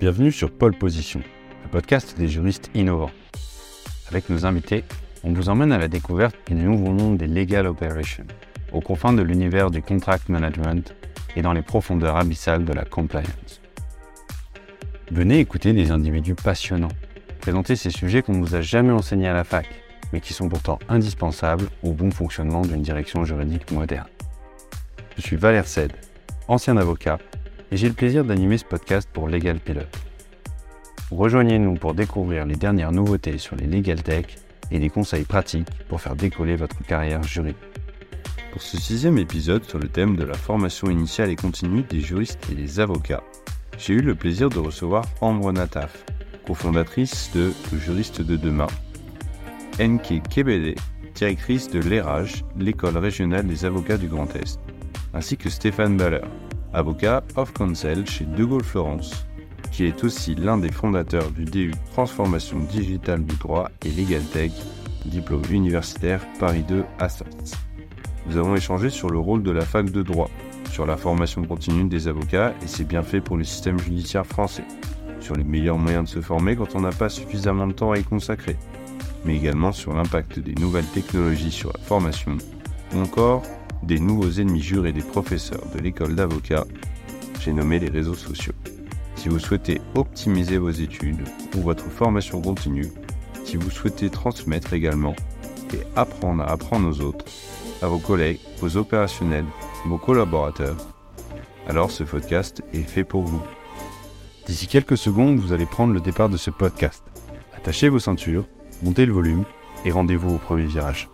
Bienvenue sur Pole Position, le podcast des juristes innovants. Avec nos invités, on vous emmène à la découverte du nouveau monde des legal operations, aux confins de l'univers du contract management et dans les profondeurs abyssales de la compliance. Venez écouter des individus passionnants, présenter ces sujets qu'on ne vous a jamais enseignés à la fac, mais qui sont pourtant indispensables au bon fonctionnement d'une direction juridique moderne. Je suis Valère Sed, ancien avocat et j'ai le plaisir d'animer ce podcast pour Legal Pilot. Rejoignez-nous pour découvrir les dernières nouveautés sur les legal tech et des conseils pratiques pour faire décoller votre carrière juridique. Pour ce sixième épisode sur le thème de la formation initiale et continue des juristes et des avocats, j'ai eu le plaisir de recevoir Ambre Nataf, cofondatrice de Le Juriste de Demain, NK Kebede, directrice de l'ERAGE, l'école régionale des avocats du Grand Est, ainsi que Stéphane Baller, avocat of counsel chez De Gaulle Florence, qui est aussi l'un des fondateurs du DU Transformation digitale du droit et Legal Tech, diplôme universitaire Paris 2 Associates. Nous avons échangé sur le rôle de la fac de droit, sur la formation continue des avocats et ses bienfaits pour le système judiciaire français, sur les meilleurs moyens de se former quand on n'a pas suffisamment de temps à y consacrer, mais également sur l'impact des nouvelles technologies sur la formation, ou encore des nouveaux ennemis jurés des professeurs de l'école d'avocats, j'ai nommé les réseaux sociaux. Si vous souhaitez optimiser vos études ou votre formation continue, si vous souhaitez transmettre également et apprendre à apprendre aux autres, à vos collègues, vos opérationnels, vos collaborateurs, alors ce podcast est fait pour vous. D'ici quelques secondes, vous allez prendre le départ de ce podcast. Attachez vos ceintures, montez le volume et rendez-vous au premier virage.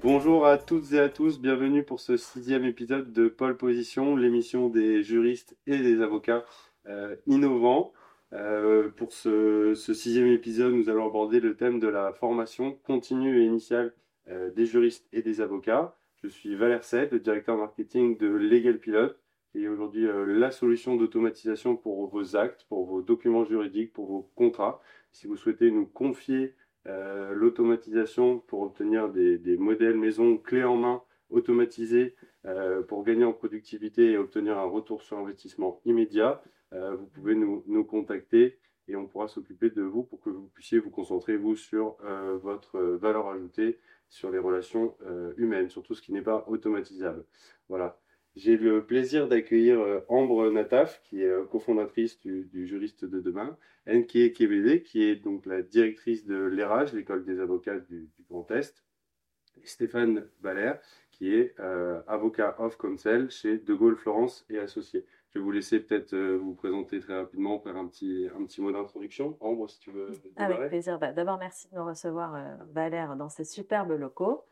Bonjour à toutes et à tous, bienvenue pour ce sixième épisode de Pole Position, l'émission des juristes et des avocats euh, innovants. Euh, pour ce, sixième épisode, nous allons aborder le thème de la formation continue et initiale euh, des juristes et des avocats. Je suis Valère Sed, le directeur marketing de Legal Pilot, qui est aujourd'hui la solution d'automatisation pour vos actes, pour vos documents juridiques, pour vos contrats. Si vous souhaitez nous confier euh, l'automatisation pour obtenir des, modèles maison clés en main automatisés euh, pour gagner en productivité et obtenir un retour sur investissement immédiat, euh, vous pouvez nous, contacter et on pourra s'occuper de vous pour que vous puissiez vous concentrer, vous, sur votre valeur ajoutée, sur les relations humaines, sur tout ce qui n'est pas automatisable. Voilà. J'ai le plaisir d'accueillir euh, Ambre Nataf, qui est euh, cofondatrice du, Juriste de demain, NK KBD, qui est donc la directrice de l'ERAGE, l'école des avocats du, Grand Est, et Stéphane Valère, qui est euh, avocat of counsel chez De Gaulle Florence et Associés. Je vais vous laisser peut-être vous présenter très rapidement, faire un petit, un petit mot d'introduction. Ambre, si tu veux. Avec plaisir. Bah, d'abord, merci de nous recevoir, Valère, dans ces superbes locaux.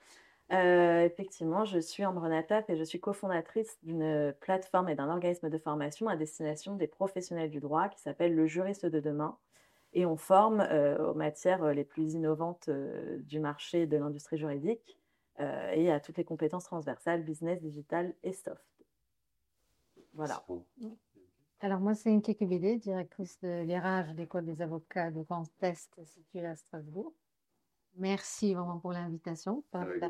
Euh, effectivement, je suis Ambre Nataf et je suis cofondatrice d'une plateforme et d'un organisme de formation à destination des professionnels du droit qui s'appelle le Juriste de demain. Et on forme euh, aux matières les plus innovantes euh, du marché de l'industrie juridique et à toutes les compétences transversales, business, digital et soft. Voilà. Alors moi, c'est Inke Kebede, directrice de l'IRAGE, l'école des avocats de Grand Est située à Strasbourg. Merci vraiment pour l'invitation. Parler,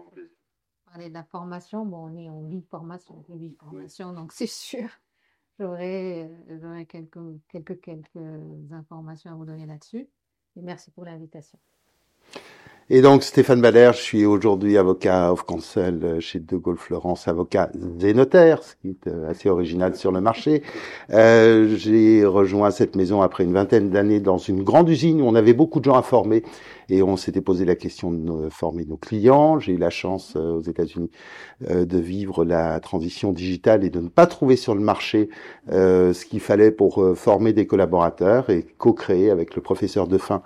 de la formation, bon, on est en vie formation, formation, donc c'est sûr, j'aurai euh, quelques, quelques, quelques informations à vous donner là-dessus. Et merci pour l'invitation. Et donc Stéphane Baller, je suis aujourd'hui avocat of counsel euh, chez De Gaulle Florence, avocat et notaire, ce qui est euh, assez original sur le marché. Euh, J'ai rejoint cette maison après une vingtaine d'années dans une grande usine où on avait beaucoup de gens à former et on s'était posé la question de former nos clients. J'ai eu la chance euh, aux États-Unis de vivre la transition digitale et de ne pas trouver sur le marché ce qu'il fallait pour former des collaborateurs et co-créer avec le professeur de fin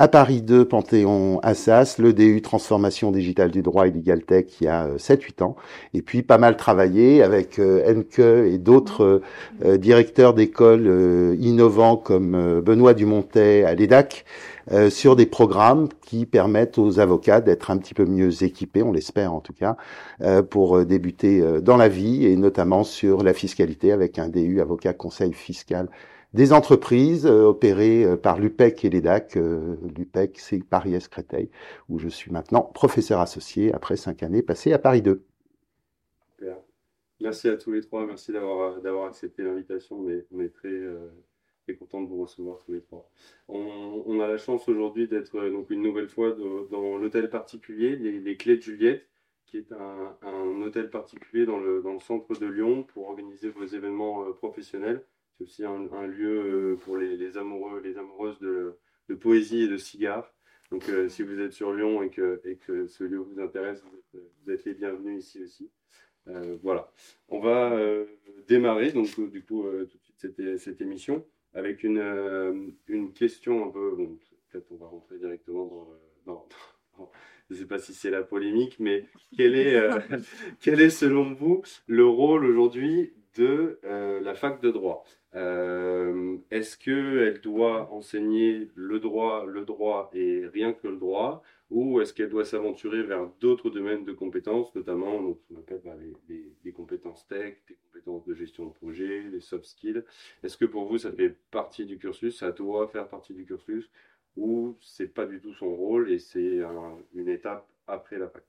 à Paris 2, Panthéon Assas, le DU Transformation Digitale du Droit et Legal Tech il y a 7-8 euh, ans, et puis pas mal travaillé avec euh, Enke et d'autres euh, directeurs d'écoles innovants comme Benoît Dumontet à l'EDAC, sur des programmes qui permettent aux avocats d'être un petit peu mieux équipés, on l'espère en tout cas, pour débuter dans la vie et notamment sur la fiscalité avec un DU avocat conseil fiscal des entreprises euh, opérées euh, par l'UPEC et l'EDAC. Euh, L'UPEC, c'est Paris-Est Créteil, où je suis maintenant professeur associé après cinq années passées à Paris 2. Merci à tous les trois, merci d'avoir accepté l'invitation. On est, très, Très content de vous recevoir tous les trois. On, a la chance aujourd'hui d'être euh, donc une nouvelle fois dans l'hôtel particulier, les, Clés de Juliette, qui est un, hôtel particulier dans le, centre de Lyon pour organiser vos événements euh, professionnels. C'est aussi un, lieu euh, pour les, amoureux, les amoureuses de, de, poésie et de cigares. Donc si vous êtes sur Lyon et que, et que ce lieu vous intéresse, vous êtes, les bienvenus ici aussi. voilà. On va démarrer donc du coup tout de suite cette, cette émission avec une, euh, une question un peu. Bon, peut-être on va rentrer directement dans. je ne sais pas si c'est la polémique, mais quel est, euh, quel est selon vous le rôle aujourd'hui de euh, la fac de droit? Est-ce qu'elle doit enseigner le droit, le droit et rien que le droit ou est-ce qu'elle doit s'aventurer vers d'autres domaines de compétences, notamment donc, ce appelle bah, les, compétences tech, les compétences de gestion de projet, les soft skills. Est-ce que pour vous, ça fait partie du cursus, ça doit faire partie du cursus, ou c'est pas du tout son rôle et c'est une étape après la fac?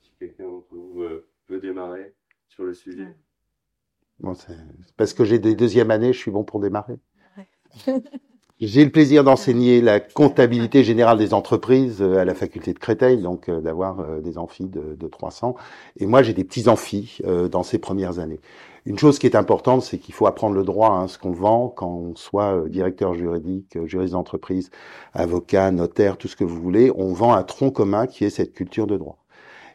Si quelqu'un d'entre vous veut, démarrer sur le sujet. Bon, parce que j'ai des deuxièmes années, je suis bon pour démarrer. J'ai le plaisir d'enseigner la comptabilité générale des entreprises euh, à la faculté de Créteil, donc euh, d'avoir euh, des amphis de, de 300. Et moi, j'ai des petits amphis dans ces premières années. Une chose qui est importante, c'est qu'il faut apprendre le droit, hein, ce qu'on vend, quand on soit directeur juridique, juriste d'entreprise, avocat, notaire, tout ce que vous voulez, on vend un tronc commun qui est cette culture de droit.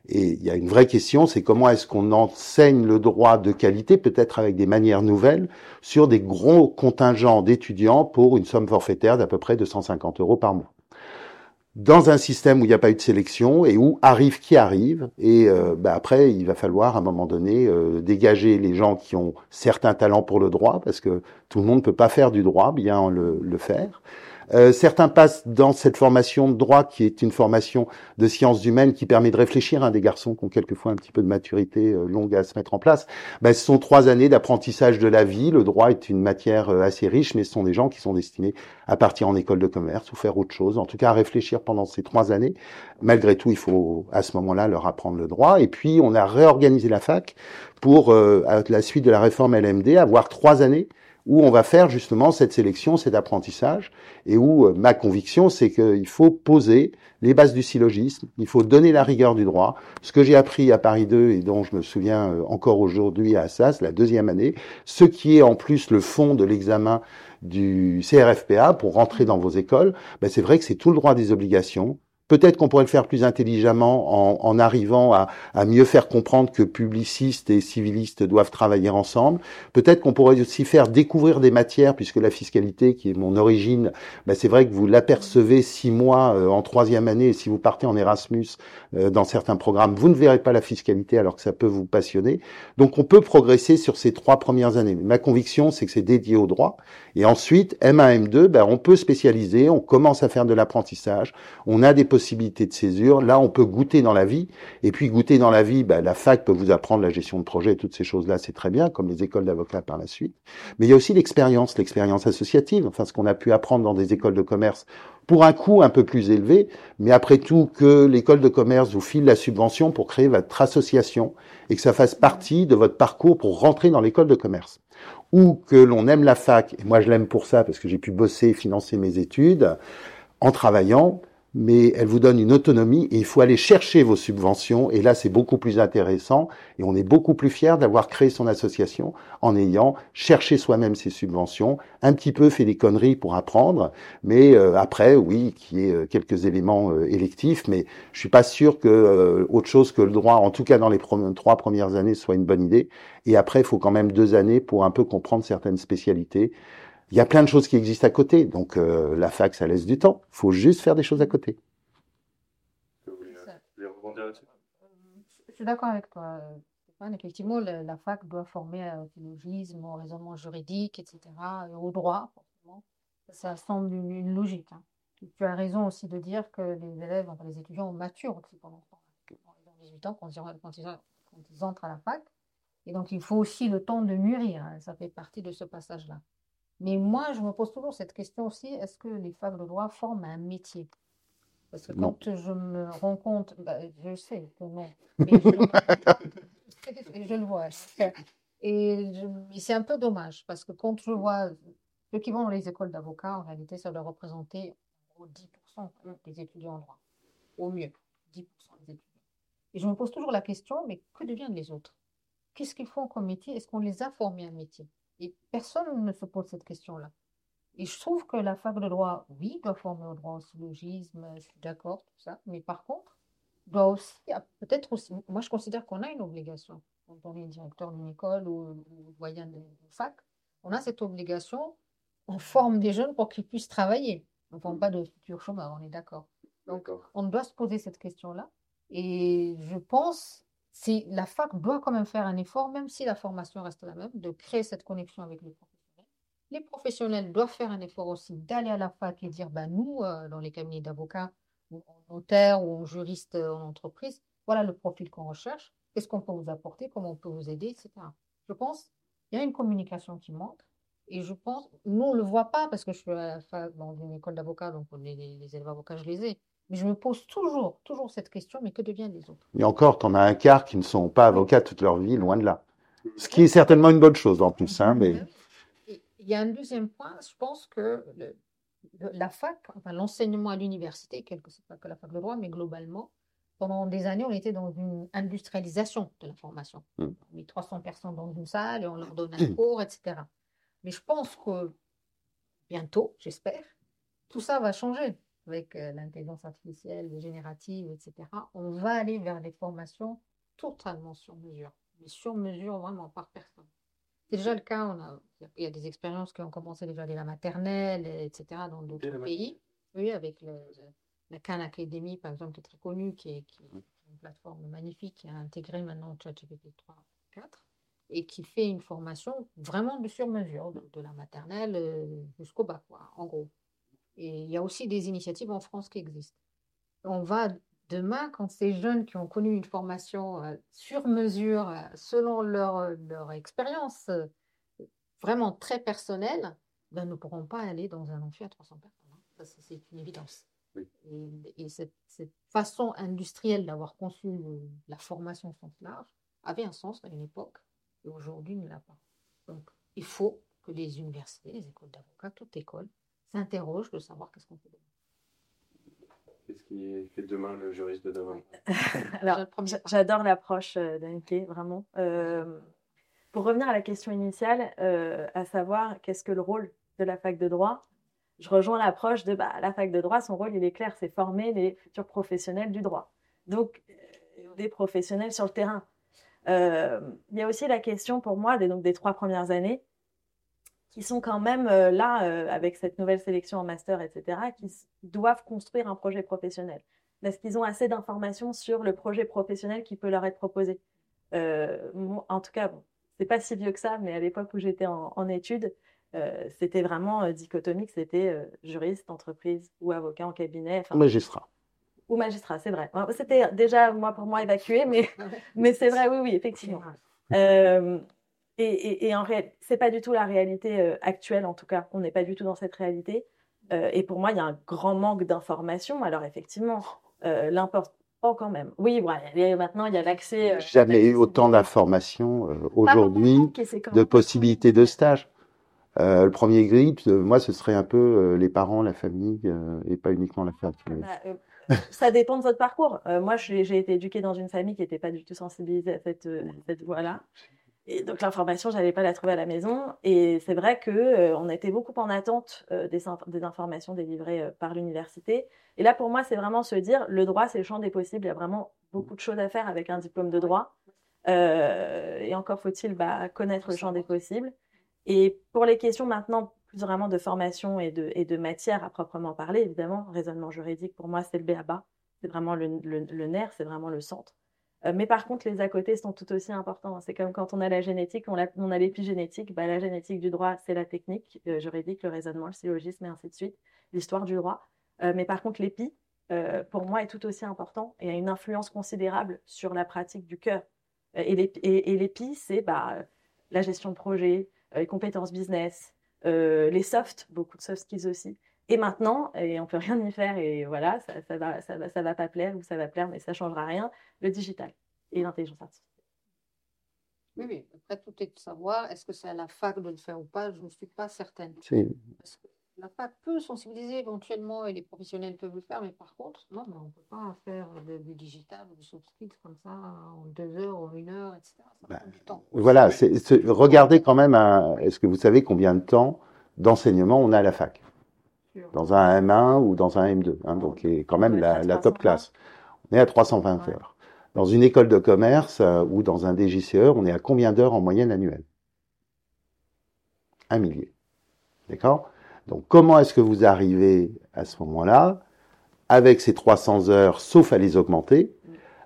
Et il y a une vraie question, c'est comment est-ce qu'on enseigne le droit de qualité, peut-être avec des manières nouvelles, sur des gros contingents d'étudiants pour une somme forfaitaire d'à peu près 250 euros par mois. Dans un système où il n'y a pas eu de sélection et où arrive qui arrive, et euh, bah, après il va falloir à un moment donné euh, dégager les gens qui ont certains talents pour le droit, parce que tout le monde ne peut pas faire du droit, bien le, le faire. Euh, certains passent dans cette formation de droit, qui est une formation de sciences humaines qui permet de réfléchir à des garçons qui ont quelquefois un petit peu de maturité euh, longue à se mettre en place. Ben, ce sont trois années d'apprentissage de la vie. Le droit est une matière euh, assez riche, mais ce sont des gens qui sont destinés à partir en école de commerce ou faire autre chose, en tout cas à réfléchir pendant ces trois années. Malgré tout, il faut à ce moment-là leur apprendre le droit. Et puis, on a réorganisé la fac pour, à la suite de la réforme LMD, avoir trois années où on va faire justement cette sélection, cet apprentissage, et où euh, ma conviction, c'est qu'il faut poser les bases du syllogisme, il faut donner la rigueur du droit. Ce que j'ai appris à Paris 2 et dont je me souviens euh, encore aujourd'hui à Assas, la deuxième année, ce qui est en plus le fond de l'examen du CRFPA pour rentrer dans vos écoles, ben c'est vrai que c'est tout le droit des obligations, Peut-être qu'on pourrait le faire plus intelligemment en, arrivant à, mieux faire comprendre que publicistes et civilistes doivent travailler ensemble. Peut-être qu'on pourrait aussi faire découvrir des matières, puisque la fiscalité, qui est mon origine, ben c'est vrai que vous l'apercevez six mois euh, en troisième année, et si vous partez en Erasmus euh, dans certains programmes, vous ne verrez pas la fiscalité alors que ça peut vous passionner. Donc on peut progresser sur ces trois premières années. Ma conviction, c'est que c'est dédié au droit. Et ensuite, M1, M2, ben, on peut spécialiser, on commence à faire de l'apprentissage, on a des possibilité de césure. Là, on peut goûter dans la vie. Et puis, goûter dans la vie, bah, la fac peut vous apprendre la gestion de projet, toutes ces choses-là, c'est très bien, comme les écoles d'avocats par la suite. Mais il y a aussi l'expérience, l'expérience associative, enfin, ce qu'on a pu apprendre dans des écoles de commerce pour un coût un peu plus élevé, mais après tout que l'école de commerce vous file la subvention pour créer votre association et que ça fasse partie de votre parcours pour rentrer dans l'école de commerce. Ou que l'on aime la fac, et moi je l'aime pour ça parce que j'ai pu bosser et financer mes études en travaillant, mais elle vous donne une autonomie et il faut aller chercher vos subventions. Et là, c'est beaucoup plus intéressant et on est beaucoup plus fier d'avoir créé son association en ayant cherché soi-même ses subventions, un petit peu fait des conneries pour apprendre, mais euh, après, oui, qui y ait euh, quelques éléments euh, électifs, mais je suis pas sûr que autre chose que le droit, en tout cas dans les trois premières années, soit une bonne idée. Et après, il faut quand même deux années pour un peu comprendre certaines spécialités. Il y a plein de choses qui existent à côté, donc euh, la fac, ça laisse du temps. Il faut juste faire des choses à côté. Je suis d'accord avec toi. Effectivement, la, fac doit former au philologisme, au raisonnement juridique, etc., au droit, forcément. Ça semble une, logique. Hein. Tu as raison aussi de dire que les élèves, enfin les étudiants maturent aussi pendant ce temps. Ils ont 18 ans quand ils, entrent à la fac. Et donc, il faut aussi le temps de mûrir. Hein. Ça fait partie de ce passage-là. Mais moi, je me pose toujours cette question aussi, est-ce que les facs de droit forment un métier? Parce que quand je me rends compte, bah, je sais que non, mais je, le vois. Et c'est un peu dommage, parce que quand je vois Ceux qui vont dans les écoles d'avocats, en réalité, ça doit représenter en 10% des étudiants en droit. Au mieux, 10% des étudiants. Et je me pose toujours la question, mais que deviennent les autres? Qu'est-ce qu'ils font comme métier? Est-ce qu'on les a formés à un métier? Et personne ne se pose cette question-là. Et je trouve que la fac de droit, oui, doit former au droit au syllogisme, je suis d'accord, tout ça. Mais par contre, doit aussi, peut-être aussi, moi je considère qu'on a une obligation. Quand on est directeur d'une école ou, voyant de fac, on a cette obligation, on forme des jeunes pour qu'ils puissent travailler. On ne forme pas de futurs chômeurs, on est d'accord. Donc, on doit se poser cette question-là. Et je pense, si la fac doit quand même faire un effort, même si la formation reste la même, de créer cette connexion avec les professionnels. Les professionnels doivent faire un effort aussi d'aller à la fac et dire, ben, nous, euh, dans les cabinets d'avocats, ou en notaire ou en juriste en entreprise, voilà le profil qu'on recherche, qu'est-ce qu'on peut vous apporter, comment on peut vous aider, etc. Je pense qu'il y a une communication qui manque. Et je pense, nous, on ne le voit pas parce que je suis à la dans une école d'avocats, donc les, les élèves avocats, je les ai. Mais je me pose toujours, toujours cette question, mais que deviennent les autres? Et encore, tu en as un quart qui ne sont pas avocats toute leur vie, loin de là. Ce qui est certainement une bonne chose en plus. Hein, mais... Il y a un deuxième point, je pense que le, la fac, enfin, l'enseignement à l'université, quelque pas que la fac de droit, mais globalement, pendant des années, on était dans une industrialisation de la formation. Mm. On met 300 personnes dans une salle et on leur donne un cours, etc. Mais je pense que bientôt, j'espère, tout ça va changer avec euh, l'intelligence artificielle, générative, etc. On va aller vers des formations totalement sur mesure, mais sur mesure vraiment par personne. C'est déjà le cas, on a, il y a des expériences qui ont commencé déjà dès la maternelle, etc., dans d'autres pays. Oui, avec la Khan Academy, par exemple, qui est très connue, qui est, une plateforme magnifique, qui a intégré maintenant ChatGPT 3, 4, et qui fait une formation vraiment de sur-mesure, de, la maternelle euh, jusqu'au bac, en gros. Et il y a aussi des initiatives en France qui existent. On va demain, quand ces jeunes qui ont connu une formation euh, sur mesure, euh, selon leur, euh, leur expérience vraiment très personnelle, ben, ne pourront pas aller dans un amphi à 300 personnes. Hein. c'est une évidence. Et, cette, cette, façon industrielle d'avoir conçu la formation au sens large avait un sens à une époque et aujourd'hui ne l'a pas. Donc, il faut que les universités, les écoles d'avocats, toute école, s'interrogent de savoir qu'est-ce qu'on peut demain. Qu'est-ce qui fait demain le juriste de demain? Alors, j'adore l'approche euh, d'Anke, vraiment. Euh, pour revenir à la question initiale, euh, à savoir qu'est-ce que le rôle de la fac de droit, je rejoins l'approche de bah, la fac de droit, son rôle, il est clair, c'est former les futurs professionnels du droit. Donc, des professionnels sur le terrain. Il y a aussi la question pour moi des, donc, des trois premières années qui sont quand même euh, là, euh, avec cette nouvelle sélection en master, etc., qui doivent construire un projet professionnel. Est-ce qu'ils ont assez d'informations sur le projet professionnel qui peut leur être proposé euh, En tout cas, bon, c'est pas si vieux que ça, mais à l'époque où j'étais en, études, c'était vraiment dichotomique, c'était juriste, entreprise ou avocat en cabinet. Ou magistrat. Ou magistrat, c'est vrai. C'était déjà, moi, pour moi, évacué, mais, mais c'est vrai, oui, oui, effectivement. Et, et, en réalité, c'est pas du tout la réalité euh, actuelle, en tout cas. On n'est pas du tout dans cette réalité. Euh, et pour moi, il y a un grand manque d'informations. Alors effectivement, euh, l'important quand même. Oui, voilà, maintenant il y a l'accès. Jamais eu autant d'informations aujourd'hui, de possibilités de stage. le premier grip, moi, ce serait un peu les parents, la famille, et pas uniquement la famille. Bah, ça dépend de votre parcours. moi, j'ai été éduquée dans une famille qui n'était pas du tout sensibilisée à cette, à cette voie-là. Et donc l'information, j'allais pas la trouver à la maison. Et c'est vrai que euh, on était beaucoup en attente euh, des, des, informations délivrées euh, par l'université. Et là, pour moi, c'est vraiment se dire, le droit, c'est le champ des possibles. Il y a vraiment beaucoup de choses à faire avec un diplôme de droit. et encore faut-il bah, connaître le champ des possibles. Et pour les questions maintenant, plus vraiment de formation et de, et de matière à proprement parler, évidemment, raisonnement juridique, pour moi, c'est le BABA. C'est vraiment le, le, le nerf, c'est vraiment le centre. Euh, mais par contre, les à côté sont tout aussi importants. C'est comme quand on a la génétique, on a, l'épigénétique. Bah, la génétique du droit, c'est la technique euh, juridique, le raisonnement, le syllogisme et ainsi de suite, l'histoire du droit. Euh, mais par contre, l'épi, pour moi, est tout aussi important et a une influence considérable sur la pratique du cœur. Et l'épi, c'est bah, la gestion de projet, les compétences business, les softs, beaucoup de soft skills aussi. Et maintenant, et on peut rien y faire, et voilà, ça, ça va, ça va, ça va pas plaire ou ça va plaire, mais ça changera rien, le digital et l'intelligence artificielle. Oui, oui. Après, tout est de savoir, est-ce que c'est à la fac de le faire ou pas? Je ne suis pas certaine. Parce que la fac peut sensibiliser éventuellement et les professionnels peuvent le faire, mais par contre, non, on ne peut pas faire du digital ou du soft comme ça en deux heures ou une heure, etc. Ça bah, prend du temps. Voilà, regardez quand même, est-ce que vous savez combien de temps d'enseignement on a à la fac? Dans un M1 ou dans un M2, hein, donc quand même la, top classe. On est à 320 heures. Dans une école de commerce euh, ou dans un DGCE, on est à combien d'heures en moyenne annuelle? Un millier. D'accord? Donc comment est-ce que vous arrivez à ce moment-là, avec ces 300 heures, sauf à les augmenter,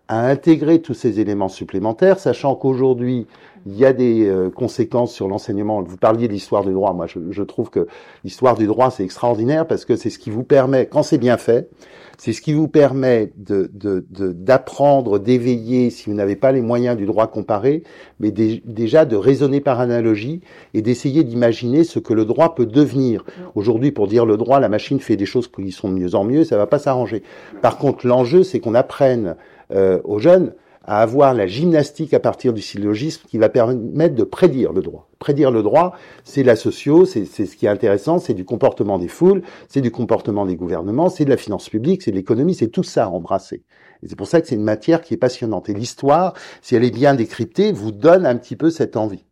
à intégrer tous ces éléments supplémentaires, sachant qu'aujourd'hui, il y a des euh, conséquences sur l'enseignement. Vous parliez de l'histoire du droit. Moi, je, je trouve que l'histoire du droit, c'est extraordinaire parce que c'est ce qui vous permet, quand c'est bien fait, c'est ce qui vous permet d'apprendre, de, d'éveiller, si vous n'avez pas les moyens du droit comparé, mais déjà de raisonner par analogie et d'essayer d'imaginer ce que le droit peut devenir. Aujourd'hui, pour dire le droit, la machine fait des choses qui sont de mieux en mieux, ça va pas s'arranger. Par contre, l'enjeu, c'est qu'on apprenne euh, aux jeunes à avoir la gymnastique à partir du syllogisme qui va permettre de prédire le droit. Prédire le droit, c'est la socio, c'est ce qui est intéressant, c'est du comportement des foules, c'est du comportement des gouvernements, c'est de la finance publique, c'est de l'économie, c'est tout ça embrassé. Et c'est pour ça que c'est une matière qui est passionnante. Et l'histoire, si elle est bien décryptée, vous donne un petit peu cette envie.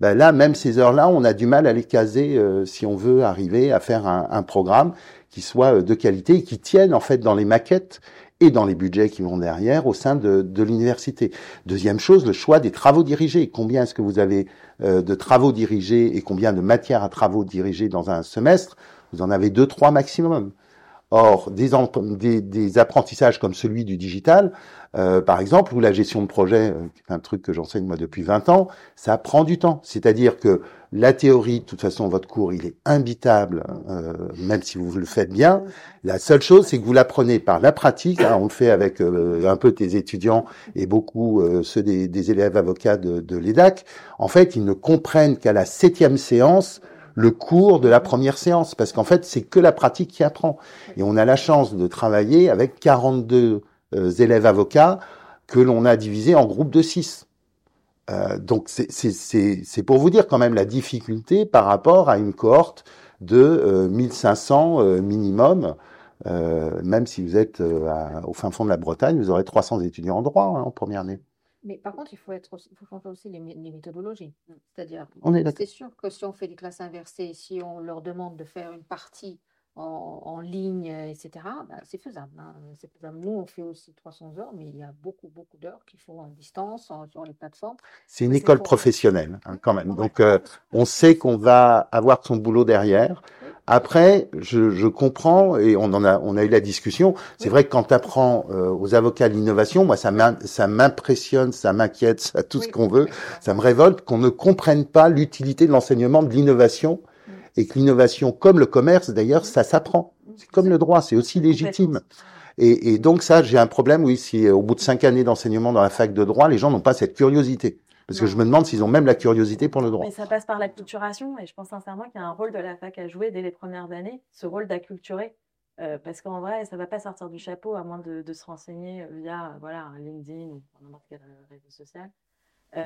Ben là, même ces heures-là, on a du mal à les caser euh, si on veut arriver à faire un, un programme qui soit euh, de qualité et qui tienne en fait dans les maquettes et dans les budgets qui vont derrière au sein de, l'université. Deuxième chose, le choix des travaux dirigés. Combien est-ce que vous avez euh, de travaux dirigés et combien de matières à travaux dirigés dans un semestre? Vous en avez deux, trois maximum. Or, des, des, des apprentissages comme celui du digital, euh, par exemple, ou la gestion de projet, euh, un truc que j'enseigne moi depuis 20 ans, ça prend du temps. C'est-à-dire que la théorie, de toute façon, votre cours, il est imbitable, euh, même si vous le faites bien. La seule chose, c'est que vous l'apprenez par la pratique. Hein, on le fait avec euh, un peu tes étudiants et beaucoup euh, ceux des, des, élèves avocats de, de l'EDAC. En fait, ils ne comprennent qu'à la septième séance le cours de la première séance, parce qu'en fait, c'est que la pratique qui apprend. Et on a la chance de travailler avec 42 élèves avocats que l'on a divisés en groupes de 6. Euh, donc c'est pour vous dire quand même la difficulté par rapport à une cohorte de euh, 1500 euh, minimum. Euh, même si vous êtes au fin fond de la Bretagne, vous aurez 300 étudiants en droit hein, en première année. Mais par contre, il faut, être il faut changer aussi les, les méthodologies. C'est-à-dire, c'est sûr que si on fait des classes inversées, si on leur demande de faire une partie en, ligne, etc., bah, c'est faisable, hein. C'est faisable. Nous, on fait aussi 300 heures, mais il y a beaucoup, beaucoup d'heures qui font en distance, sur les plateformes. C'est une école professionnelle, hein, quand même. Donc, euh, on sait qu'on va avoir son boulot derrière. Après, je, je, comprends, et on en a, on a eu la discussion, c'est vrai que quand tu apprends euh, aux avocats l'innovation, moi, ça m'impressionne, ça m'inquiète, ça tout ce qu'on veut, ça me révolte qu'on ne comprenne pas l'utilité de l'enseignement de l'innovation et que l'innovation, comme le commerce d'ailleurs, ça s'apprend. C'est comme le droit, c'est aussi légitime. Et, et, donc ça, j'ai un problème, oui, si euh, au bout de cinq années d'enseignement dans la fac de droit, les gens n'ont pas cette curiosité. Parce que je me demande s'ils ont même la curiosité pour le droit. Mais ça passe par l'acculturation, et je pense sincèrement qu'il y a un rôle de la fac à jouer dès les premières années, ce rôle d'acculturer. Euh, parce qu'en vrai, ça ne va pas sortir du chapeau à moins de, de se renseigner via voilà, LinkedIn ou n'importe quel réseau social.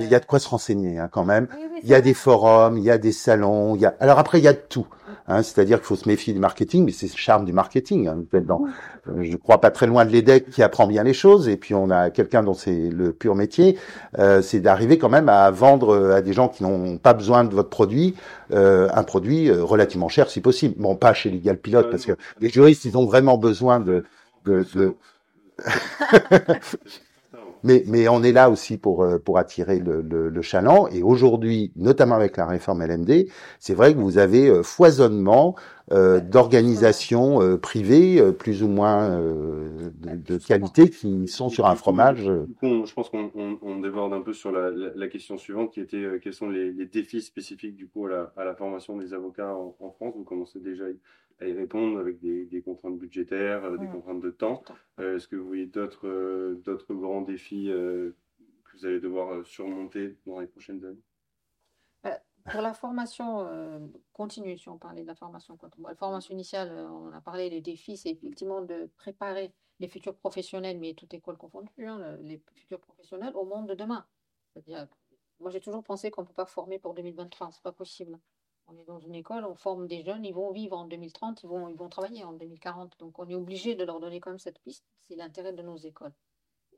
Il y a de quoi se renseigner hein, quand même. il y a des forums, il y a des salons, il y a. Alors après, il y a de tout. Hein, C'est-à-dire qu'il faut se méfier du marketing, mais c'est le charme du marketing. Hein, dans, euh, je crois pas très loin de l'EDEC qui apprend bien les choses, et puis on a quelqu'un dont c'est le pur métier, euh, c'est d'arriver quand même à vendre euh, à des gens qui n'ont pas besoin de votre produit euh, un produit euh, relativement cher si possible. Bon, pas chez Legal Pilote, parce que les juristes, ils ont vraiment besoin de, de, de... Mais, mais on est là aussi pour, euh, pour attirer le, le, le chaland. Et aujourd'hui, notamment avec la réforme LMD, c'est vrai que vous avez euh, foisonnement euh, d'organisations euh, privées, euh, plus ou moins de, de, qualité, qui sont sur un fromage. je pense qu'on on, on déborde un peu sur la, la, question suivante, qui était quels sont les, les, défis spécifiques du coup à la, à la formation des avocats en, en France? Vous commencez déjà à y répondre avec des, des contraintes budgétaires, des contraintes de temps. Euh, Est-ce que vous voyez d'autres euh, d'autres grands défis euh, que vous allez devoir surmonter dans les prochaines années? Pour la formation continue, si on parlait de la formation continue, la formation initiale, on a parlé des défis, c'est effectivement de préparer les futurs professionnels, mais toute école confondue, hein, les futurs professionnels au monde de demain. C'est-à-dire Moi, j'ai toujours pensé qu'on ne peut pas former pour 2023. C'est pas possible. On est dans une école, on forme des jeunes, ils vont vivre en 2030, ils vont, travailler en 2040. Donc, on est obligé de leur donner quand même cette piste. C'est l'intérêt de nos écoles.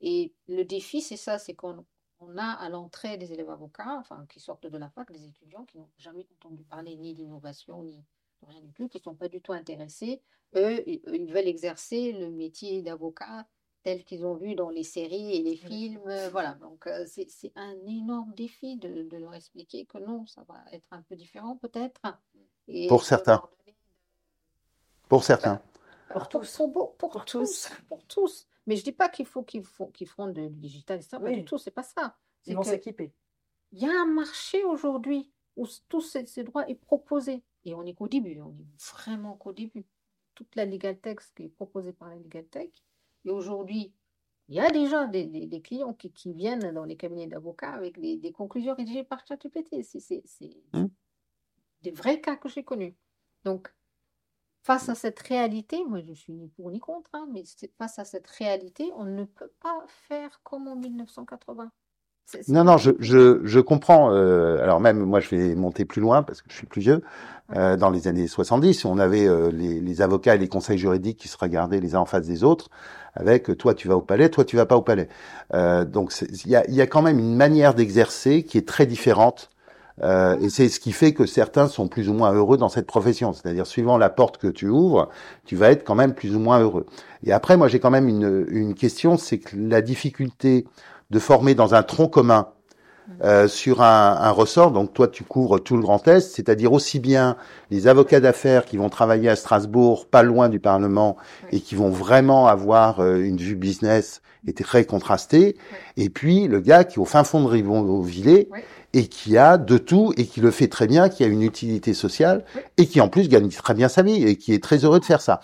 Et le défi, c'est ça, c'est qu'on on a à l'entrée des élèves avocats, enfin, qui sortent de la fac, des étudiants qui n'ont jamais entendu parler ni d'innovation, ni rien du tout, qui ne sont pas du tout intéressés. Eux, ils veulent exercer le métier d'avocat tel qu'ils ont vu dans les séries et les films. Euh, voilà, donc euh, c'est un énorme défi de, leur expliquer que non, ça va être un peu différent peut-être. Pour certains. Pour certains. Pour, tous. Pour, tous. Pour tous. Mais je ne dis pas qu'il faut qu'ils qu feront de digital, ça, pas du tout, c'est pas ça. Ils vont s'équiper. Il y a un marché aujourd'hui où tous ces, ces, droits est proposé. Et on est qu'au début, on est vraiment qu'au début. Toute la legal tech qui est proposée par la legal tech, et aujourd'hui, il y a déjà des, des, clients qui, qui, viennent dans les cabinets d'avocats avec des, des, conclusions rédigées par ChatGPT. C'est mmh. des vrais cas que j'ai connus. Donc, face à cette réalité, moi je suis ni pour ni contre, hein, mais face à cette réalité, on ne peut pas faire comme en 1980. Non, non, je, je, je comprends. Euh, alors même, moi, je vais monter plus loin parce que je suis plus vieux. Euh, dans les années 70, on avait euh, les, les, avocats et les conseils juridiques qui se regardaient les uns en face des autres avec euh, toi tu vas au palais, toi tu vas pas au palais. Euh, donc il y a, y a, quand même une manière d'exercer qui est très différente. Euh, et c'est ce qui fait que certains sont plus ou moins heureux dans cette profession. C'est-à-dire, suivant la porte que tu ouvres, tu vas être quand même plus ou moins heureux. Et après, moi, j'ai quand même une, une question, c'est que la difficulté de former dans un tronc commun euh, sur un, un, ressort. Donc toi, tu couvres tout le Grand Est, c'est-à-dire aussi bien les avocats d'affaires qui vont travailler à Strasbourg, pas loin du Parlement, et qui vont vraiment avoir euh, une vue business et très contrastée, et puis le gars qui est au fin fond de Rivonvillers et qui a de tout et qui le fait très bien, qui a une utilité sociale et qui en plus gagne très bien sa vie et qui est très heureux de faire ça.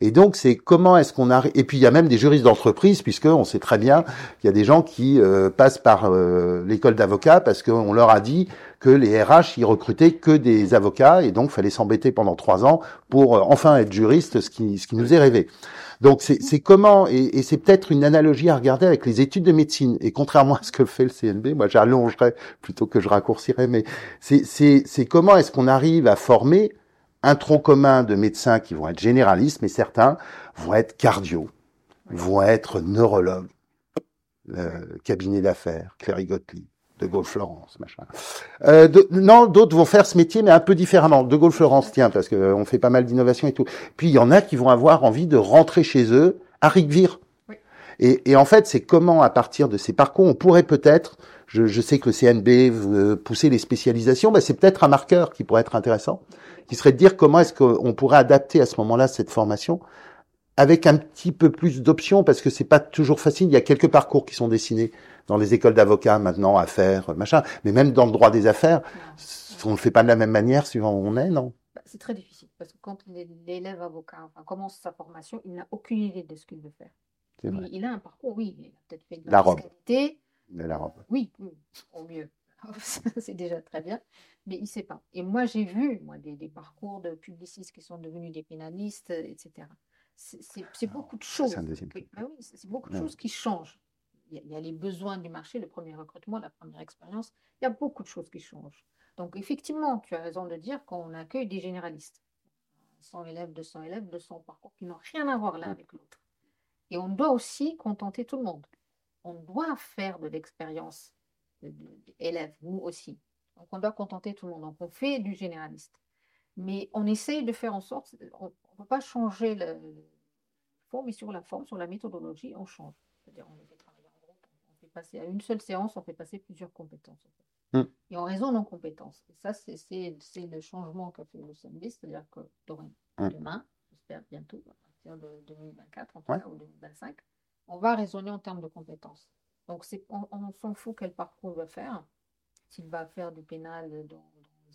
Et donc, c'est comment est-ce qu'on arrive. Et puis, il y a même des juristes d'entreprise, puisqu'on sait très bien qu'il y a des gens qui euh, passent par euh, l'école d'avocats parce qu'on leur a dit que les RH, ils recrutaient que des avocats, et donc, fallait s'embêter pendant trois ans pour euh, enfin être juriste, ce qui, ce qui nous est rêvé. Donc, c'est comment, et, et c'est peut-être une analogie à regarder avec les études de médecine. Et contrairement à ce que fait le CNB, moi, j'allongerais plutôt que je raccourcirais, mais c'est comment est-ce qu'on arrive à former un tronc commun de médecins qui vont être généralistes, mais certains vont être cardio, vont être neurologues, le cabinet d'affaires, Cléry Gottlieb, De Gaulle-Florence, machin. Euh, non, d'autres vont faire ce métier, mais un peu différemment. De Gaulle-Florence, tiens, parce qu'on fait pas mal d'innovation et tout. Puis il y en a qui vont avoir envie de rentrer chez eux à Rigvire. Et, et, en fait, c'est comment, à partir de ces parcours, on pourrait peut-être, je, je, sais que le CNB veut pousser les spécialisations, ben c'est peut-être un marqueur qui pourrait être intéressant qui serait de dire comment est-ce qu'on pourrait adapter à ce moment-là cette formation avec un petit peu plus d'options parce que c'est pas toujours facile. Il y a quelques parcours qui sont dessinés dans les écoles d'avocats maintenant, affaires, machin. Mais même dans le droit des affaires, on ne fait pas de la même manière suivant où on est, non? Bah, C'est très difficile parce que quand l'élève avocat commence sa formation, il n'a aucune idée de ce qu'il veut faire. Il, a un parcours, oui, il a peut-être fait de la, robe. la robe. Oui, oui, au mieux. c'est déjà très bien mais il ne sait pas. Et moi, j'ai vu moi, des, parcours de publicistes qui sont devenus des pénalistes, etc. C'est beaucoup de choses. C'est beaucoup de choses qui changent. Il y, a, les besoins du marché, le premier recrutement, la première expérience. Il y a beaucoup de choses qui changent. Donc, effectivement, tu as raison de dire qu'on accueille des généralistes. 100 élèves, 200 élèves, 200 parcours qui n'ont rien à voir l'un avec l'autre. Et on doit aussi contenter tout le monde. On doit faire de l'expérience d'élèves, nous aussi. Donc, on doit contenter tout le monde. Donc, on fait du généraliste. Mais on essaye de faire en sorte, on ne peut pas changer le fond, mais sur la forme, sur la méthodologie, on change. C'est-à-dire, on fait travailler en groupe, on fait passer à une seule séance, on fait passer plusieurs compétences. Mm. Et on raisonne en compétences. Et ça, c'est le changement qu'a fait le CMB, c'est-à-dire que mm. demain, j'espère bientôt, à partir de 2024 en tout cas, ou 2025, on va raisonner en termes de compétences. Donc, on, on s'en fout quel parcours on va faire s'il va faire du pénal dans,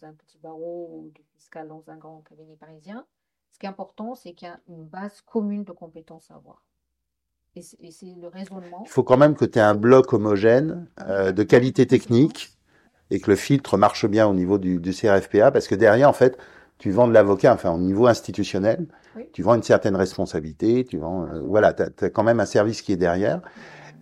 un petit barreau ou du fiscal dans un grand cabinet parisien. Ce qui est important, c'est qu'il y a une base commune de compétences à avoir. Et c'est le raisonnement. Il faut quand même que tu aies un bloc homogène euh, de qualité technique et que le filtre marche bien au niveau du, du CRFPA, parce que derrière, en fait, tu vends de l'avocat, enfin au niveau institutionnel, tu vends une certaine responsabilité, tu vends, euh, voilà, tu as, quand même un service qui est derrière.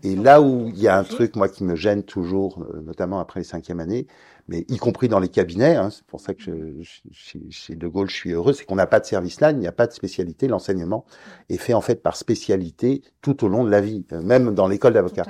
Et là où il y a un truc, moi, qui me gêne toujours, euh, notamment après les cinquièmes années, mais y compris dans les cabinets, hein, c'est pour ça que je, chez De Gaulle, je suis heureux, c'est qu'on n'a pas de service là, il n'y a pas de spécialité. L'enseignement est fait en fait par spécialité tout au long de la vie, euh, même dans l'école d'avocat.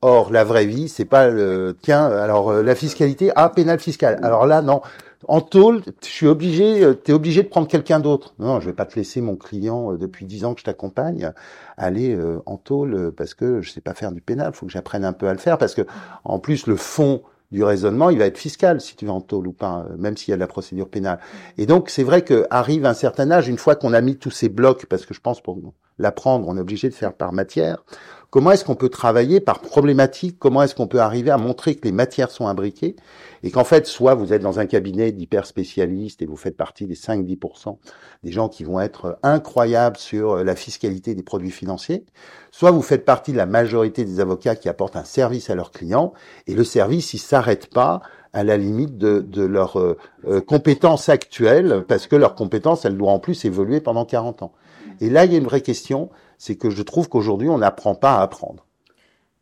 Or, la vraie vie, c'est pas le tiens. Alors, euh, la fiscalité, ah, pénal fiscal. Alors là, non. En tôle, euh, t'es obligé de prendre quelqu'un d'autre. Non, je vais pas te laisser mon client depuis dix ans que je t'accompagne aller en tôle parce que je sais pas faire du pénal. Faut que j'apprenne un peu à le faire parce que en plus le fond du raisonnement, il va être fiscal si tu vas en tôle ou pas, euh, même s'il y a de la procédure pénale. Et donc, c'est vrai qu'arrive un certain âge, une fois qu'on a mis tous ces blocs, parce que je pense pour l'apprendre, on est obligé de faire par matière, Comment est-ce qu'on peut travailler par problématique? Comment est-ce qu'on peut arriver à montrer que les matières sont imbriquées? Et qu'en fait, soit vous êtes dans un cabinet d'hyper spécialistes et vous faites partie des 5-10% des gens qui vont être incroyables sur la fiscalité des produits financiers, soit vous faites partie de la majorité des avocats qui apportent un service à leurs clients et le service, il s'arrête pas à la limite de, de leurs euh, euh, parce que leurs compétences, elles doivent en plus évoluer pendant 40 ans. Et là, il y a une vraie question, c'est que je trouve qu'aujourd'hui, on n'apprend pas à apprendre.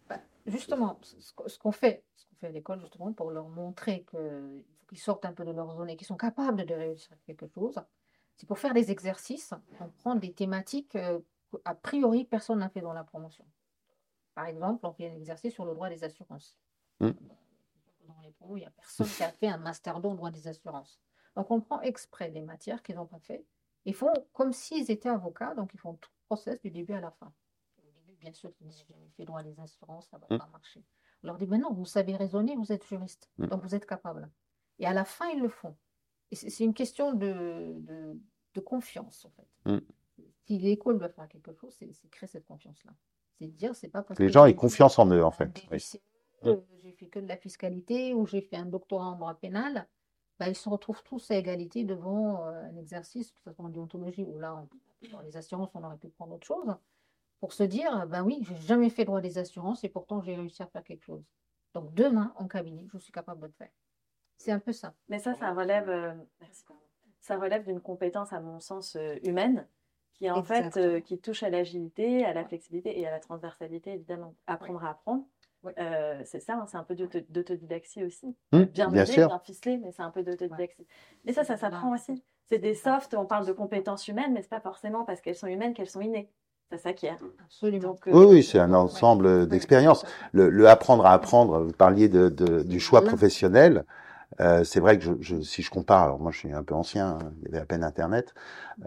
Bah, justement, ce qu'on fait, ce qu'on fait à l'école, justement, pour leur montrer qu'ils sortent un peu de leur zone et qu'ils sont capables de réussir quelque chose, c'est pour faire des exercices, on prend des thématiques euh, a priori personne n'a fait dans la promotion. Par exemple, on fait un exercice sur le droit des assurances. Mmh. Dans les pros, il n'y a personne qui a fait un master 2 en droit des assurances. Donc on prend exprès des matières qu'ils n'ont pas fait. Ils font comme s'ils étaient avocats, donc ils font tout process du début à la fin. Au début, bien sûr, ils disent J'ai fait droit des assurances, ça ne va mmh. pas marcher. On leur dit Mais non, vous savez raisonner, vous êtes juriste, mmh. donc vous êtes capable. Et à la fin, ils le font. Et c'est une question de, de, confiance, en fait. Mmh. Si l'école doit faire quelque chose, c'est créer cette confiance-là. C'est dire, c'est pas parce Les gens aient confiance en eux, en fait. J'ai fait que de la fiscalité ou j'ai fait un doctorat en droit pénal. Bah, ils se retrouvent tous à égalité devant euh, un exercice, que ce soit en déontologie ou là, dans les assurances, on aurait pu prendre autre chose, pour se dire, ben oui, j'ai jamais fait droit des assurances et pourtant j'ai réussi à faire quelque chose. Donc demain, en cabinet, je suis capable de le faire. C'est un peu ça. Mais ça, ça relève, euh, ça relève d'une compétence, à mon sens, euh, humaine, qui en fait, qui touche à l'agilité, à la flexibilité et à la transversalité, évidemment. Apprendre à apprendre. Euh, c'est ça, hein, c'est un peu d'autodidaxie aussi. Mmh, bien, bien, sûr. bien ficelé, mais c'est un peu d'autodidaxie. Mais ça, ça s'apprend aussi. C'est des softs, on parle de compétences humaines, mais c'est pas forcément parce qu'elles sont humaines qu'elles sont innées. Ça s'acquiert. Absolument. Euh, oui, oui, c'est un ensemble d'expériences. Le, apprendre à apprendre, vous parliez de, du choix professionnel. Euh, c'est vrai que je, je, si je compare, alors moi je suis un peu ancien, hein, il y avait à peine Internet,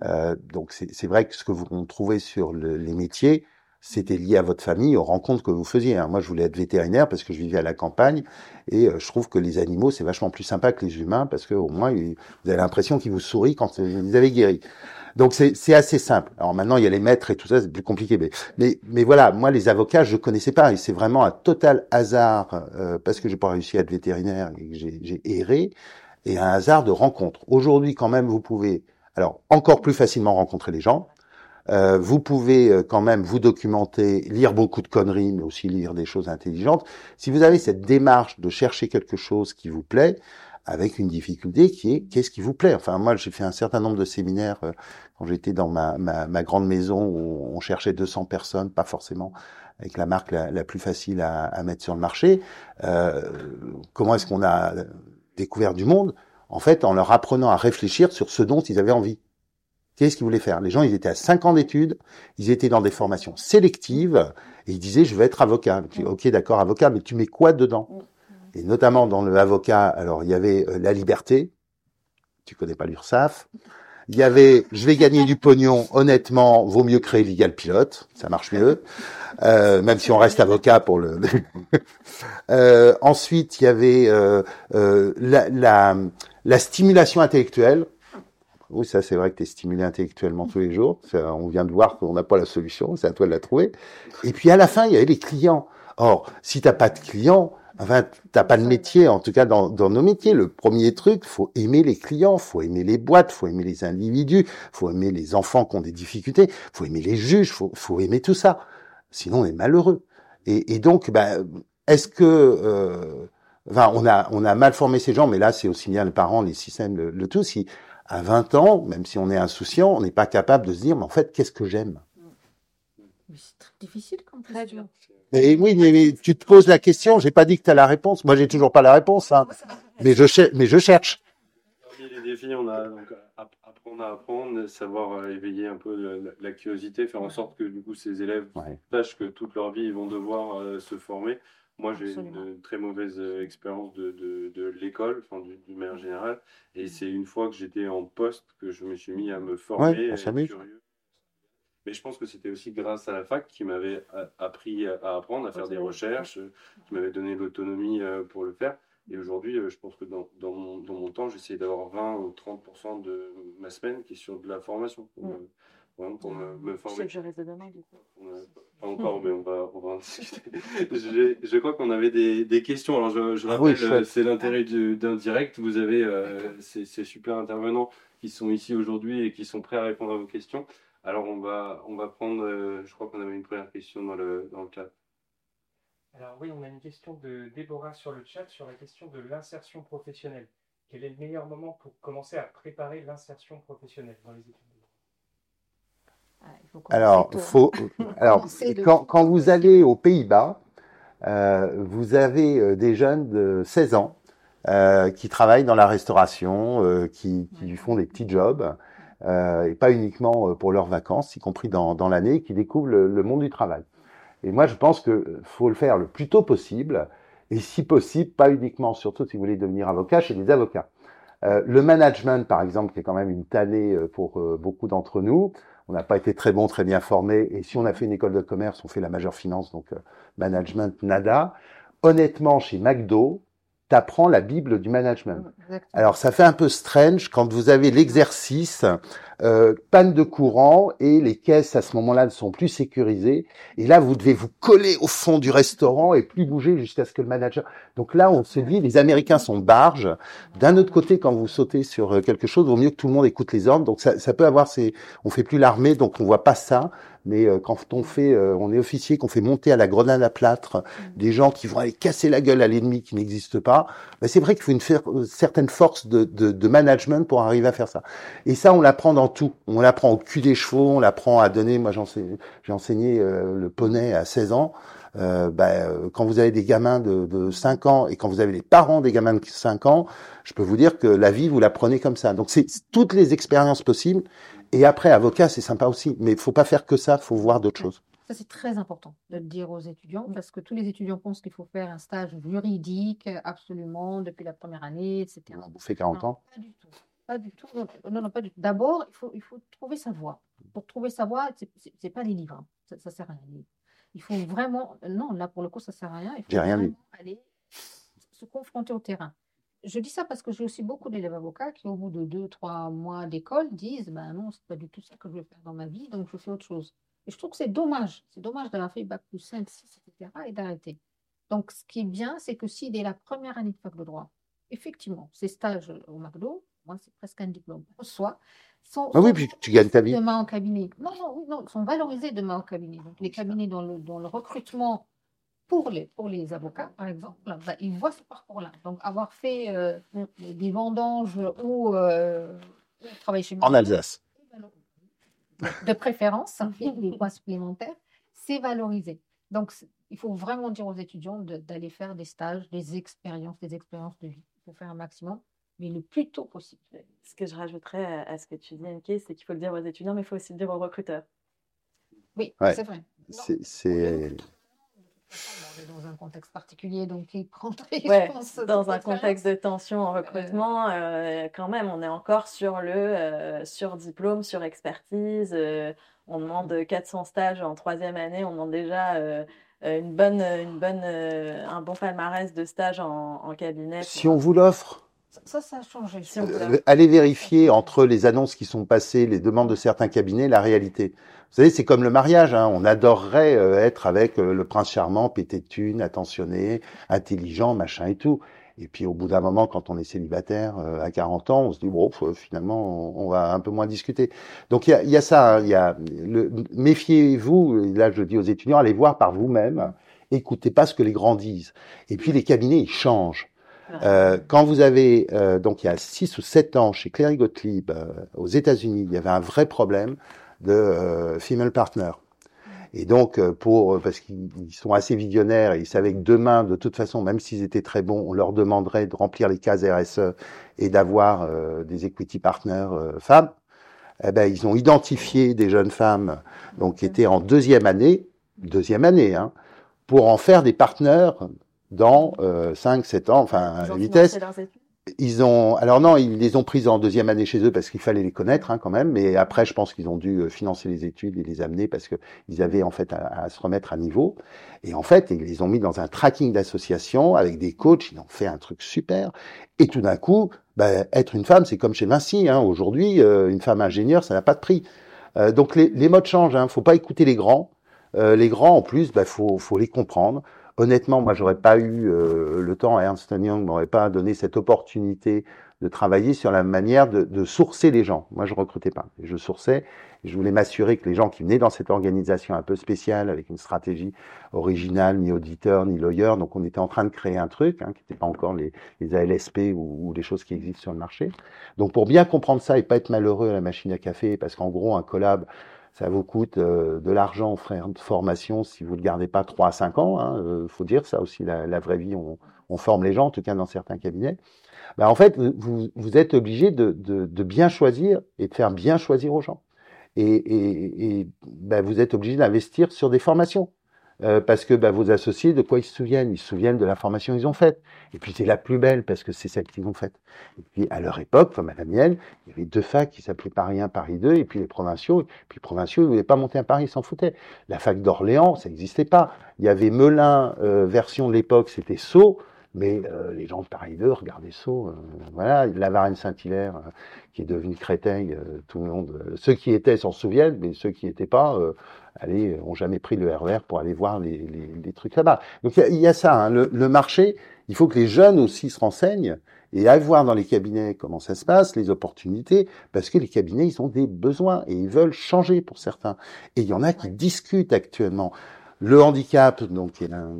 euh, donc c'est vrai que ce que vous trouvez sur le, les métiers, c'était lié à votre famille, aux rencontres que vous faisiez. Hein. Moi, je voulais être vétérinaire parce que je vivais à la campagne et euh, je trouve que les animaux, c'est vachement plus sympa que les humains parce que au moins, vous avez l'impression qu'ils vous sourient quand vous avez guéri. Donc, c'est assez simple. Alors maintenant, il y a les maîtres et tout ça, c'est plus compliqué. Mais, mais, mais, voilà, moi, les avocats, je connaissais pas et c'est vraiment un total hasard euh, parce que j'ai pas réussi à être vétérinaire et que j'ai erré et un hasard de rencontre. Aujourd'hui, quand même, vous pouvez alors encore plus facilement rencontrer les gens euh, vous pouvez euh, quand même vous documenter, lire beaucoup de conneries, mais aussi lire des choses intelligentes. Si vous avez cette démarche de chercher quelque chose qui vous plaît, avec une difficulté qui est qu'est-ce qui vous plaît? Enfin, moi, j'ai fait un certain nombre de séminaires euh, quand j'étais dans ma, ma, ma, grande maison où on cherchait 200 personnes, pas forcément avec la marque la, la plus facile à, à, mettre sur le marché. Euh, comment est-ce qu'on a découvert du monde? En fait, en leur apprenant à réfléchir sur ce dont ils avaient envie. Qu'est-ce qu'ils voulaient faire? Les gens, ils étaient à 5 ans d'études, ils étaient dans des formations sélectives, et ils disaient, je vais être avocat. dis, ok, d'accord, avocat, mais tu mets quoi dedans? Et notamment dans le avocat, alors il y avait euh, la liberté, tu connais pas l'URSAF, il y avait, je vais gagner du pognon, honnêtement, vaut mieux créer Legal Pilote, ça marche mieux, euh, même si on reste avocat pour le... euh, ensuite, il y avait euh, euh la, la, la stimulation intellectuelle, oui, ça c'est vrai que tu es stimulé intellectuellement tous les jours. on vient de voir qu'on n'a pas la solution, c'est à toi de la trouver. Et puis à la fin, il y avait les clients. Or, si t'as pas de clients, enfin, t'as pas de métier, en tout cas dans, dans nos métiers. Le premier truc, faut aimer les clients, faut aimer les boîtes, faut aimer les individus, faut aimer les enfants qui ont des difficultés, faut aimer les juges, faut, faut aimer tout ça. Sinon, on est malheureux. Et, et donc, bah, est-ce que euh, Enfin, on a, on a mal formé ces gens, mais là, c'est aussi bien les parents, les systèmes, le, le tout. Si, à 20 ans, même si on est insouciant, on n'est pas capable de se dire, mais en fait, qu'est-ce que j'aime? C'est très difficile comme très dur. Mais oui, mais, tu te poses la question. J'ai pas dit que tu as la réponse. Moi, j'ai toujours pas la réponse. Hein. Mais je mais je cherche. Parmi les défis, on a donc apprendre à apprendre, savoir euh, éveiller un peu la, curiosité, faire en sorte que du coup ces élèves sachent que toute leur vie ils vont devoir euh, se former. Moi, j'ai une très mauvaise euh, expérience de, de, de l'école, enfin, du, manière générale. Et mm. c'est une fois que j'étais en poste que je me suis mis à me former, ouais, curieux. Mais je pense que c'était aussi grâce à la fac qui m'avait appris à apprendre, à faire des recherches, qui m'avait donné l'autonomie pour le faire. Et aujourd'hui, je pense que dans, dans, mon, dans mon, temps, j'essaie d'avoir 20 ou 30% de ma semaine qui est sur de la formation. Pour me, former. Je, reste demain, du coup. Pas encore, mais on va, on va en discuter. je, je, crois qu'on avait des, des, questions. Alors, je, je ah rappelle, euh, c'est l'intérêt d'un direct. Vous avez euh, ces, ces, super intervenants qui sont ici aujourd'hui et qui sont prêts à répondre à vos questions. Alors, on va, on va prendre, euh, je crois qu'on avait une première question dans le, dans le chat. Alors oui, on a une question de Déborah sur le chat sur la question de l'insertion professionnelle. Quel est le meilleur moment pour commencer à préparer l'insertion professionnelle dans les études? Alors, faut, alors quand, quand, vous allez aux Pays-Bas, euh, vous avez euh, des jeunes de 16 ans euh, qui travaillent dans la restauration, euh, qui, qui, font des petits jobs, euh, et pas uniquement pour leurs vacances, y compris dans, dans l'année, qui découvrent le, monde du travail. Et moi, je pense que faut le faire le plus tôt possible, et si possible, pas uniquement, surtout si vous voulez devenir avocat, chez des avocats. le management, par exemple, qui est quand même une tannée pour beaucoup d'entre nous, on n'a pas été très bon, très bien formé. Et si on a fait une école de commerce, on fait la majeure finance, donc euh, management, nada. Honnêtement, chez McDo, t'apprends la Bible du management. Alors ça fait un peu strange quand vous avez l'exercice euh, panne de courant et les caisses à ce moment-là ne sont plus sécurisées. Et là, vous devez vous coller au fond du restaurant et plus bouger jusqu'à ce que le manager. Donc là, on se dit, les Américains sont barges. D'un autre côté, quand vous sautez sur euh, quelque chose, il vaut mieux que tout le monde écoute les ordres. Donc ça, ça peut avoir ces, on fait plus l'armée, donc on voit pas ça. Mais euh, quand on fait, euh, on est officier, qu'on fait monter à la grenade à plâtre mm. des gens qui vont aller casser la gueule à l'ennemi qui n'existe pas, ben c'est vrai qu'il faut une certaine force de, de, de, management pour arriver à faire ça. Et ça, on l'apprend dans tout. On l'apprend au cul des chevaux, on l'apprend à donner. Moi, j'ai enseigné euh, le poney à 16 ans. Euh, ben, quand vous avez des gamins de, de 5 ans et quand vous avez les parents des gamins de 5 ans, je peux vous dire que la vie, vous la prenez comme ça. Donc, c'est toutes les expériences possibles. Et après, avocat, c'est sympa aussi, mais il faut pas faire que ça, il faut voir d'autres choses. Ça, c'est très important de le dire aux étudiants, parce que tous les étudiants pensent qu'il faut faire un stage juridique, absolument, depuis la première année, etc. Vous faites 40 ans Pas du tout. Pas du tout. Non, non, pas du tout. D'abord, il faut, il faut trouver sa voie. Pour trouver sa voie, ce n'est pas des livres. Hein. Ça ne sert à rien. Il faut vraiment. Non, là, pour le coup, ça ne sert à rien. Il faut rien aller se confronter au terrain je dis ça parce que j'ai aussi beaucoup d'élèves avocats qui, au bout de deux, trois mois d'école, disent Ben non, c'est pas du tout ça que je veux faire dans ma vie, donc je fais autre chose. Et je trouve que c'est dommage. C'est dommage d'avoir fait bac plus 5, 6, etc. et d'arrêter. Donc, ce qui est bien, c'est que si dès la première année de fac de droit, effectivement, ces stages au McDo, moi, c'est presque un diplôme, soit sont, ah oui, puis tu gagnes ta vie. demain en cabinet. Non, non, non, sont valorisés demain en cabinet. Donc, les cabinets dont le, dont le recrutement pour les, pour les avocats, par exemple, bah, ils voient ce parcours-là. Donc, avoir fait euh, des vendanges ou euh, travailler chez En Alsace. De préférence, des points supplémentaires, c'est valorisé. Donc, il faut vraiment dire aux étudiants d'aller faire des stages, des expériences, des expériences de vie. Il faut faire un maximum, mais le plus tôt possible. Ce que je rajouterais à, ce que tu dis, Anke, c'est qu'il faut le dire aux étudiants, mais il faut aussi le dire aux recruteurs. Oui, c'est vrai. C'est on est dans un contexte particulier, donc il prendrait, ouais, dans un contexte de tension en recrutement, euh, quand même, on est encore sur le euh, sur diplôme, sur expertise. Euh, on demande 400 stages en troisième année, on demande déjà une bonne, une bonne, un bon palmarès de stages en, en cabinet. Si on vous l'offre. Ça, ça a changé. allez vérifier entre les annonces qui sont passées, les demandes de certains cabinets, la réalité. Vous savez, c'est comme le mariage. Hein. On adorerait euh, être avec euh, le prince charmant, pété de thunes, attentionné, intelligent, machin et tout. Et puis au bout d'un moment, quand on est célibataire euh, à 40 ans, on se dit bon, finalement, on, va un peu moins discuter. Donc il y a, y a, ça. Hein. Il y a le, méfiez-vous. Là, je dis aux étudiants, allez voir par vous-même. Écoutez pas ce que les grands disent. Et puis les cabinets, ils changent. Euh, quand vous avez, euh, donc il y a 6 ou 7 ans, chez Clary Gottlieb, aux États-Unis, il y avait un vrai problème de euh, female partner. Et donc, pour parce qu'ils sont assez visionnaires, et ils savaient que demain, de toute façon, même s'ils étaient très bons, on leur demanderait de remplir les cases RSE et d'avoir des equity partners femmes. Eh ben, ils ont identifié des jeunes femmes donc qui étaient en deuxième année, deuxième année, hein, pour en faire des partenaires dans euh, 5, 7 ans, enfin à la vitesse. Ils ont, alors non, ils les ont prises en deuxième année chez eux parce qu'il fallait les connaître hein, quand même. Mais après, je pense qu'ils ont dû euh, financer les études et les amener parce que ils avaient en fait à, se remettre à niveau. Et en fait, ils les ont mis dans un tracking d'association avec des coachs. Ils ont fait un truc super. Et tout d'un coup, bah, être une femme, c'est comme chez Vinci. Hein. Aujourd'hui, euh, une femme ingénieure, ça n'a pas de prix. Euh, donc les, les, modes changent. Hein. Faut pas écouter les grands. Euh, les grands, en plus, bah, faut, faut les comprendre. Honnêtement, moi, j'aurais pas eu euh, le temps. Ernst Young m'aurait pas donné cette opportunité de travailler sur la manière de, de sourcer les gens. Moi, je recrutais pas. Je sourçais. Je voulais m'assurer que les gens qui venaient dans cette organisation un peu spéciale, avec une stratégie originale, ni auditeur, ni lawyer, donc on était en train de créer un truc hein, qui n'était pas encore les, les ALSP ou, ou, les choses qui existent sur le marché. Donc pour bien comprendre ça et pas être malheureux à la machine à café, parce qu'en gros, un collab, ça vous coûte euh, de l'argent frère de formation si vous ne le gardez pas 3 à 5 ans. Il hein, euh, faut dire ça aussi, la, la vraie vie, on, on, forme les gens, en tout cas dans certains cabinets. Ben, en fait, vous, vous êtes obligé de, de, de, bien choisir et de faire bien choisir aux gens. Et, et, et ben, vous êtes obligé d'investir sur des formations. Euh, parce que bah, vos associés, de quoi ils se souviennent? Ils se souviennent de la formation qu'ils ont faite. Et puis c'est la plus belle parce que c'est celle qu'ils ont faite. Et puis à leur époque, comme à la mienne, il y avait deux facs qui s'appelaient Paris 1, Paris 2, et puis les provinciaux. Et puis les provinciaux, ils voulaient pas monter à Paris, ils s'en foutaient. La fac d'Orléans, ça n'existait pas. Il y avait Melun, euh, version de l'époque, c'était Sceaux. Mais euh, les gens de Paris 2 regardaient Sceaux. Euh, voilà, la Varenne Saint-Hilaire, euh, qui est devenue Créteil, tout le monde. ceux qui étaient s'en souviennent, mais ceux qui n'étaient pas, allez, ont jamais pris le RER e pour aller voir les, les, les trucs là-bas. Donc il y, y, a ça, hein, le, le, marché. Il faut que les jeunes aussi se renseignent et aillent voir dans les cabinets comment ça se passe, les opportunités, parce que les cabinets, ils ont des besoins et ils veulent changer pour certains. Et il y en a qui discutent actuellement. Le handicap, donc, il y a un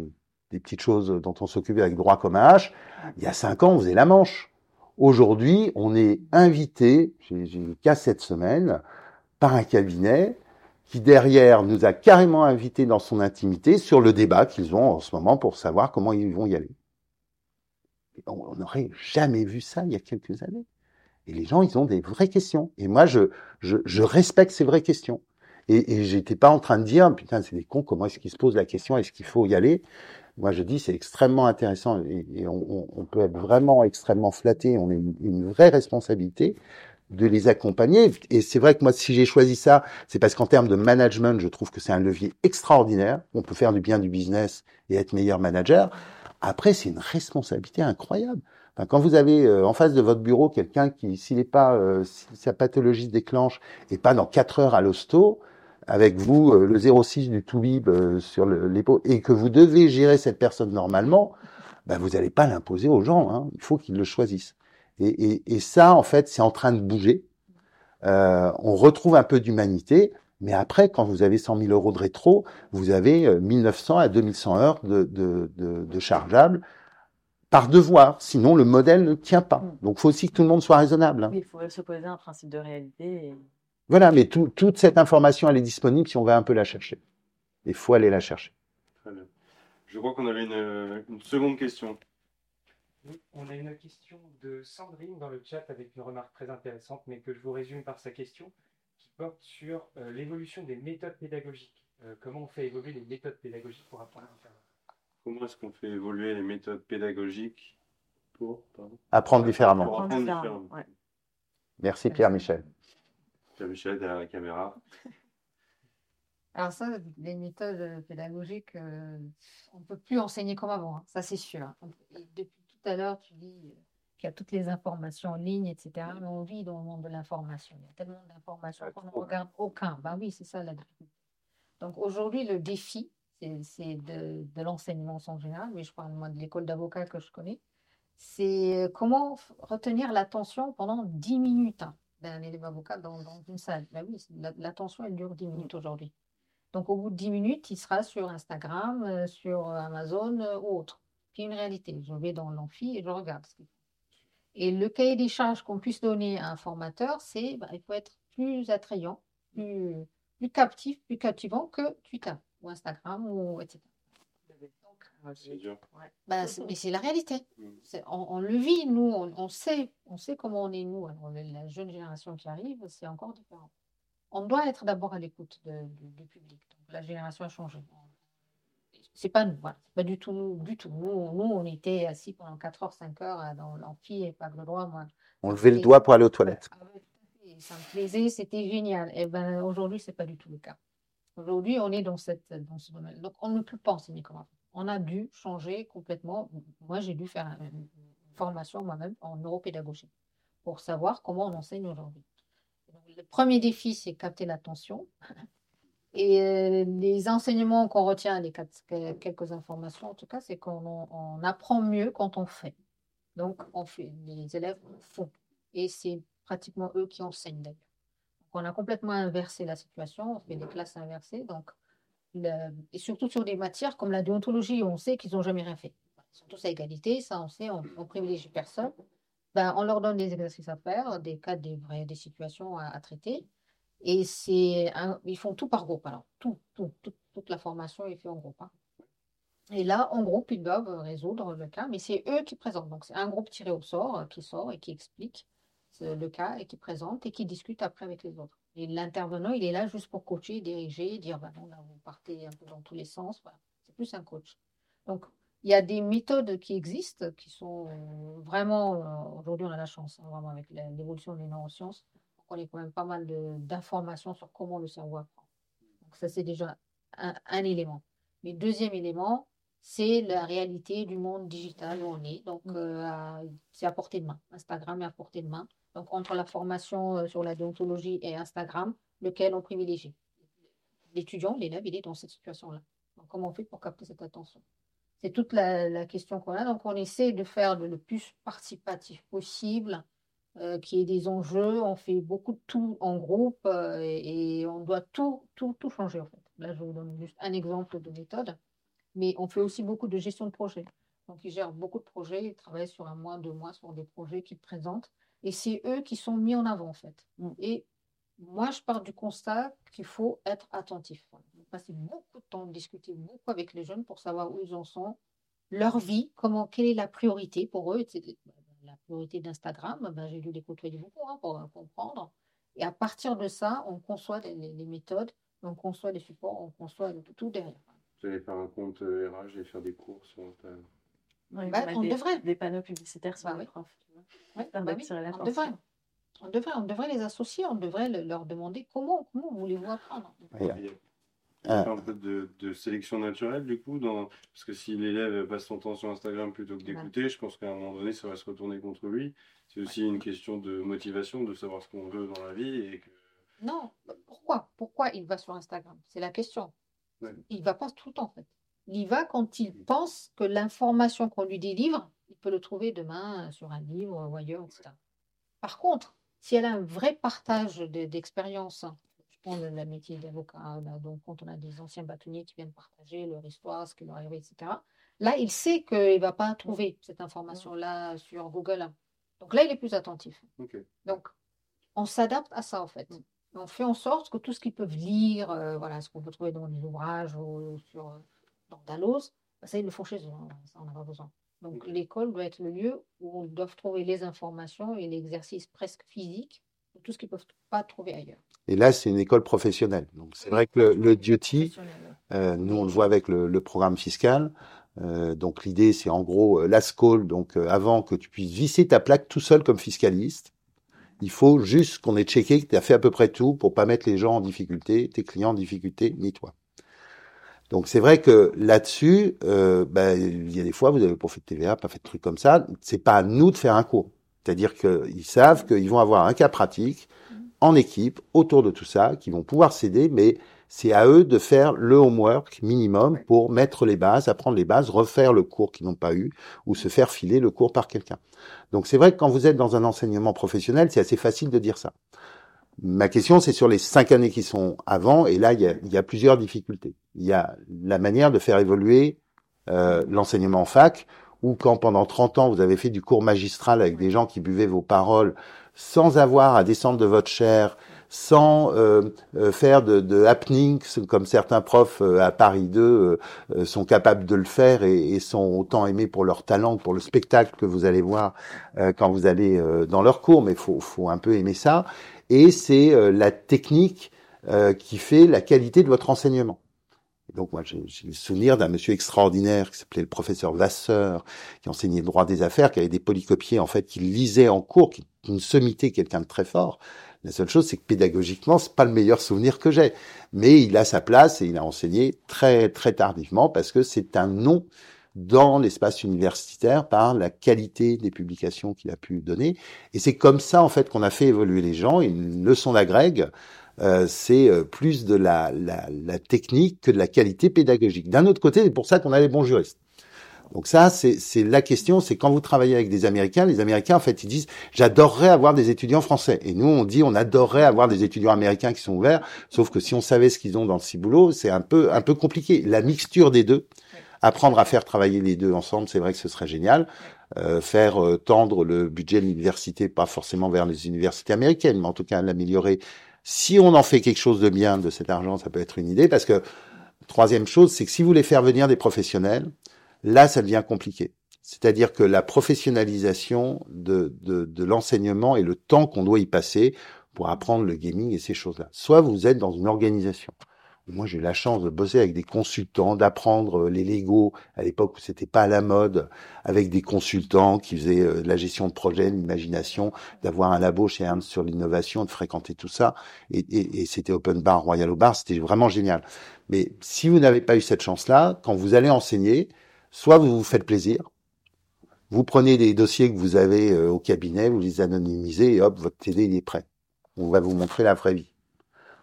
des petites choses dont on s'occupait avec droit comme un H. Il y a cinq ans, on faisait la manche. Aujourd'hui, on est invité, j'ai le cas cette semaine, par un cabinet qui derrière nous a carrément invités dans son intimité sur le débat qu'ils ont en ce moment pour savoir comment ils vont y aller. On n'aurait jamais vu ça il y a quelques années. Et les gens, ils ont des vraies questions. Et moi, je, je, je respecte ces vraies questions. Et, et j'étais pas en train de dire, putain, c'est des cons, comment est-ce qu'ils se posent la question, est-ce qu'il faut y aller? Moi, je dis c'est extrêmement intéressant et, on, on, peut être vraiment extrêmement flatté. On a une, une vraie responsabilité de les accompagner. Et c'est vrai que moi, si j'ai choisi ça, c'est parce qu'en termes de management, je trouve que c'est un levier extraordinaire. On peut faire du bien du business et être meilleur manager. Après, c'est une responsabilité incroyable. Quand vous avez euh, en face de votre bureau quelqu'un qui, s'il n'est pas, euh, si sa pathologie se déclenche et pas dans quatre heures à l'hosto, avec vous euh, le 06 du Toubib euh, sur l'épaule et que vous devez gérer cette personne normalement, ben vous n'allez pas l'imposer aux gens. Hein. Il faut qu'ils le choisissent. Et, et, et, ça, en fait, c'est en train de bouger. Euh, on retrouve un peu d'humanité, mais après, quand vous avez 100 000 euros de rétro, vous avez 1900 à 2100 heures de, de, de, de chargeables par devoir, sinon le modèle ne tient pas. Mm. Donc, il faut aussi que tout le monde soit raisonnable. Hein. il faut se poser un principe de réalité. Et... Voilà, mais tout, toute cette information, elle est disponible si on va un peu la chercher. Il faut aller la chercher. Très bien. Je crois qu'on avait une, une, seconde question. Oui, on a une question de Sandrine dans le chat avec une remarque très intéressante, mais que je vous résume par sa question, qui porte sur euh, l'évolution des méthodes pédagogiques. Euh, comment on fait évoluer les méthodes pédagogiques pour apprendre différemment Comment est-ce qu'on fait évoluer les méthodes pédagogiques pour pardon, apprendre différemment, pour apprendre différemment. Ouais. Merci Pierre-Michel. Michel derrière la caméra. Alors ça, les méthodes pédagogiques, euh, on ne peut plus enseigner comme avant, hein, ça c'est sûr. Depuis à l'heure, tu dis euh, qu'il y a toutes les informations en ligne, etc. Mais on vit dans le monde de l'information. Il y a tellement d'informations qu'on ne regarde aucun. Ben oui, c'est ça la difficulté. Donc aujourd'hui, le défi, c'est de, de l'enseignement en général, mais je parle moi de l'école d'avocat que je connais, c'est comment retenir l'attention pendant 10 minutes. Hein d'un élève avocat dans, dans, une salle. Ben oui, l'attention, elle dure 10 minutes aujourd'hui. Donc, au bout de 10 minutes, il sera sur Instagram, euh, sur Amazon euh, ou autre. Puis une réalité. Je vais dans l'amphi et je regarde ce qu'il fait. Et le cahier des charges qu'on puisse donner à un formateur, c'est bah, il faut être plus attrayant, plus plus captif, plus captivant que Twitter ou Instagram ou etc. C'est dur. Bah, mais c'est la réalité. Mm. On, le vit, nous, on, sait, on sait comment on est, nous. la jeune génération qui arrive, c'est encore différent. On doit être d'abord à l'écoute du public. la génération a changé. C'est pas nous, pas du tout nous, du tout. Nous, on était assis pendant 4 heures, 5 heures dans l'amphi et pas le droit. Moi. On levait le doigt pour aller aux toilettes. Ah ça me plaisait, c'était génial. Et ben aujourd'hui, c'est pas du tout le cas. Aujourd'hui, on est dans, cette, dans ce domaine. Donc, on ne peut pas enseigner comment on a dû changer complètement. Moi, j'ai dû faire une formation moi-même en neuropédagogie pour savoir comment on enseigne aujourd'hui. Le premier défi, c'est capter l'attention. Et euh, les enseignements qu'on retient, les quelques informations en tout cas, c'est qu'on apprend mieux quand on fait. Donc, les élèves font. Et c'est pratiquement eux qui enseignent d'ailleurs. On a complètement inversé la situation, on fait des classes inversées. Donc, et surtout sur des matières comme la déontologie, on sait qu'ils n'ont jamais rien fait. Ils sont tous à égalité, ça on sait, on, on privilégie personne. Ben, on leur donne des exercices à faire, des cas, des, vraies, des situations à, traiter. Et c'est ils font tout par groupe. Alors, tout, tout, toute la formation est faite en groupe. Hein. Et là, en groupe, ils doivent résoudre le cas, mais c'est eux qui présentent. Donc, c'est un groupe tiré au sort euh, qui sort et qui explique le cas et qui présente et qui discute après avec les autres. Et l'intervenant, il est là juste pour coacher, diriger, dire bah non, là, vous partez un peu dans tous les sens. C'est plus un coach. Donc, il y a des méthodes qui existent, qui sont vraiment. Euh, aujourd'hui, on a la chance, hein, vraiment, avec l'évolution des neurosciences. On a quand même pas mal d'informations sur comment le cerveau apprend. Donc, ça, c'est déjà un, élément. Mais deuxième élément, c'est la réalité du monde digital où on est. Donc, mmh. euh, c'est à portée de main. Instagram est à portée de main. Donc, entre la formation euh, sur la déontologie et Instagram, lequel on privilégie? L'étudiant, l'élève, il est dans cette situation-là. comment on fait pour capter cette attention? C'est toute la, question qu'on a. Donc, on essaie de faire le, plus participatif possible, euh, qui est des enjeux. On fait beaucoup de tout en groupe euh, et, on doit tout, tout, tout changer, en fait. Là, je vous donne juste un exemple de méthode. Mais on fait aussi beaucoup de gestion de projet. Donc, ils gèrent beaucoup de projets, ils travaillent sur un mois, deux mois sur des projets qu'ils présentent. Et c'est eux qui sont mis en avant, en fait. Mm. Et moi, je pars du constat qu'il faut être attentif. Passer beaucoup de temps, discuter beaucoup avec les jeunes pour savoir où ils en sont, leur vie, comment, quelle est la priorité pour eux. La priorité d'Instagram, ben, j'ai dû les côtoyer beaucoup hein, pour comprendre. Et à partir de ça, on conçoit les, méthodes, on conçoit les supports, on conçoit tout derrière. Vous allez faire un compte RH, vous allez faire des cours sur bah, on des, devrait. Des panneaux publicitaires sur bah, les profs. Bah on, devrait. On, devrait. on devrait les associer, on devrait leur demander comment, comment voulez-vous apprendre. Ah. Un peu de, sélection naturelle, du coup, dans... parce que si l'élève passe son temps sur Instagram plutôt que d'écouter, je pense qu'à un moment donné, ça va se retourner contre lui. C'est aussi une question de motivation, de savoir ce qu'on veut dans la vie. Et que... Non, pourquoi? Pourquoi il va sur Instagram? C'est la question. Il ne va pas tout le temps, en fait. Il y va quand il pense que l'information qu'on lui délivre, il peut le trouver demain sur un livre ou ailleurs, etc. Par contre, si elle a un vrai partage d'expérience, je prends le métier d'avocat, donc quand on a des anciens bâtonniers qui viennent partager leur histoire, ce qui leur est arrivé, etc., là, il sait qu'il ne va pas trouver cette information-là sur Google. Donc là, il est plus attentif. Donc, on s'adapte à ça, en fait. On fait en sorte que tout ce qu'ils peuvent lire, euh, voilà, ce qu'on peut trouver dans les ouvrages ou sur euh, dans Dalloz, bah, ça, ils le font chez eux, hein, ça, on n'a pas besoin. Donc, l'école doit être le lieu où ils doivent trouver les informations et l'exercice presque physique, tout ce qu'ils ne peuvent pas trouver ailleurs. Et là, c'est une école professionnelle. Donc, c'est vrai que le, duty, euh, nous, on le voit avec le, programme fiscal. Euh, donc, l'idée, c'est en gros euh, l'ASCOL. Donc, avant que tu puisses visser ta plaque tout seul comme fiscaliste, il faut juste qu'on ait checké que tu as fait à peu près tout pour pas mettre les gens en difficulté, tes clients en difficulté, ni toi. Donc c'est vrai que là-dessus, euh, ben, il y a des fois, vous avez pas fait de TVA, pas fait de trucs comme ça. C'est pas à nous de faire un cours. C'est-à-dire qu'ils savent qu'ils vont avoir un cas pratique en équipe autour de tout ça, qu'ils vont pouvoir s'aider, mais c'est à eux de faire le homework minimum pour mettre les bases, apprendre les bases, refaire le cours qu'ils n'ont pas eu ou se faire filer le cours par quelqu'un. Donc c'est vrai que quand vous êtes dans un enseignement professionnel, c'est assez facile de dire ça. Ma question, c'est sur les cinq années qui sont avant, et là, il y a, il y a plusieurs difficultés. Il y a la manière de faire évoluer euh, l'enseignement en fac, ou quand pendant 30 ans, vous avez fait du cours magistral avec des gens qui buvaient vos paroles sans avoir à descendre de votre chair, sans euh, euh, faire de, de happening comme certains profs à Paris 2 sont capables de le faire et, et, sont autant aimés pour leur talent, pour le spectacle que vous allez voir quand vous allez dans leur cours, mais faut, faut un peu aimer ça. Et c'est la technique qui fait la qualité de votre enseignement donc moi j'ai le souvenir d'un monsieur extraordinaire qui s'appelait le professeur Vasseur, qui enseignait le droit des affaires, qui avait des polycopiers en fait, qui lisait en cours, qui, qui ne semitait quelqu'un de très fort. La seule chose, c'est que pédagogiquement, c'est pas le meilleur souvenir que j'ai, mais il a sa place et il a enseigné très très tardivement parce que c'est un nom dans l'espace universitaire par la qualité des publications qu'il a pu donner. Et c'est comme ça en fait qu'on a fait évoluer les gens. Une leçon d'agrègue, euh, c'est euh, plus de la, la, la, technique que de la qualité pédagogique. D'un autre côté, c'est pour ça qu'on a les bons juristes. Donc ça, c'est la question, c'est quand vous travaillez avec des Américains, les Américains, en fait, ils disent, j'adorerais avoir des étudiants français. Et nous, on dit, on adorerait avoir des étudiants américains qui sont ouverts, sauf que si on savait ce qu'ils ont dans le ciboulot, c'est un peu, un peu compliqué. La mixture des deux, apprendre à faire travailler les deux ensemble, c'est vrai que ce serait génial. Euh, faire euh, tendre le budget de l'université, pas forcément vers les universités américaines, mais en tout cas l'améliorer si on en fait quelque chose de bien de cet argent, ça peut être une idée, parce que troisième chose, c'est que si vous voulez faire venir des professionnels, là, ça devient compliqué. C'est-à-dire que la professionnalisation de, de, de l'enseignement et le temps qu'on doit y passer pour apprendre le gaming et ces choses-là. Soit vous êtes dans une organisation, moi, j'ai eu la chance de bosser avec des consultants, d'apprendre euh, les Lego à l'époque où c'était pas à la mode, avec des consultants qui faisaient euh, de la gestion de projet, l'imagination, d'avoir un labo chez Ernst sur l'innovation, de fréquenter tout ça. Et, et, c'était Open Bar, Royal au Bar, c'était vraiment génial. Mais si vous n'avez pas eu cette chance-là, quand vous allez enseigner, soit vous vous faites plaisir, vous prenez des dossiers que vous avez euh, au cabinet, vous les anonymisez et hop, votre TD il est prêt. On va vous montrer la vraie vie.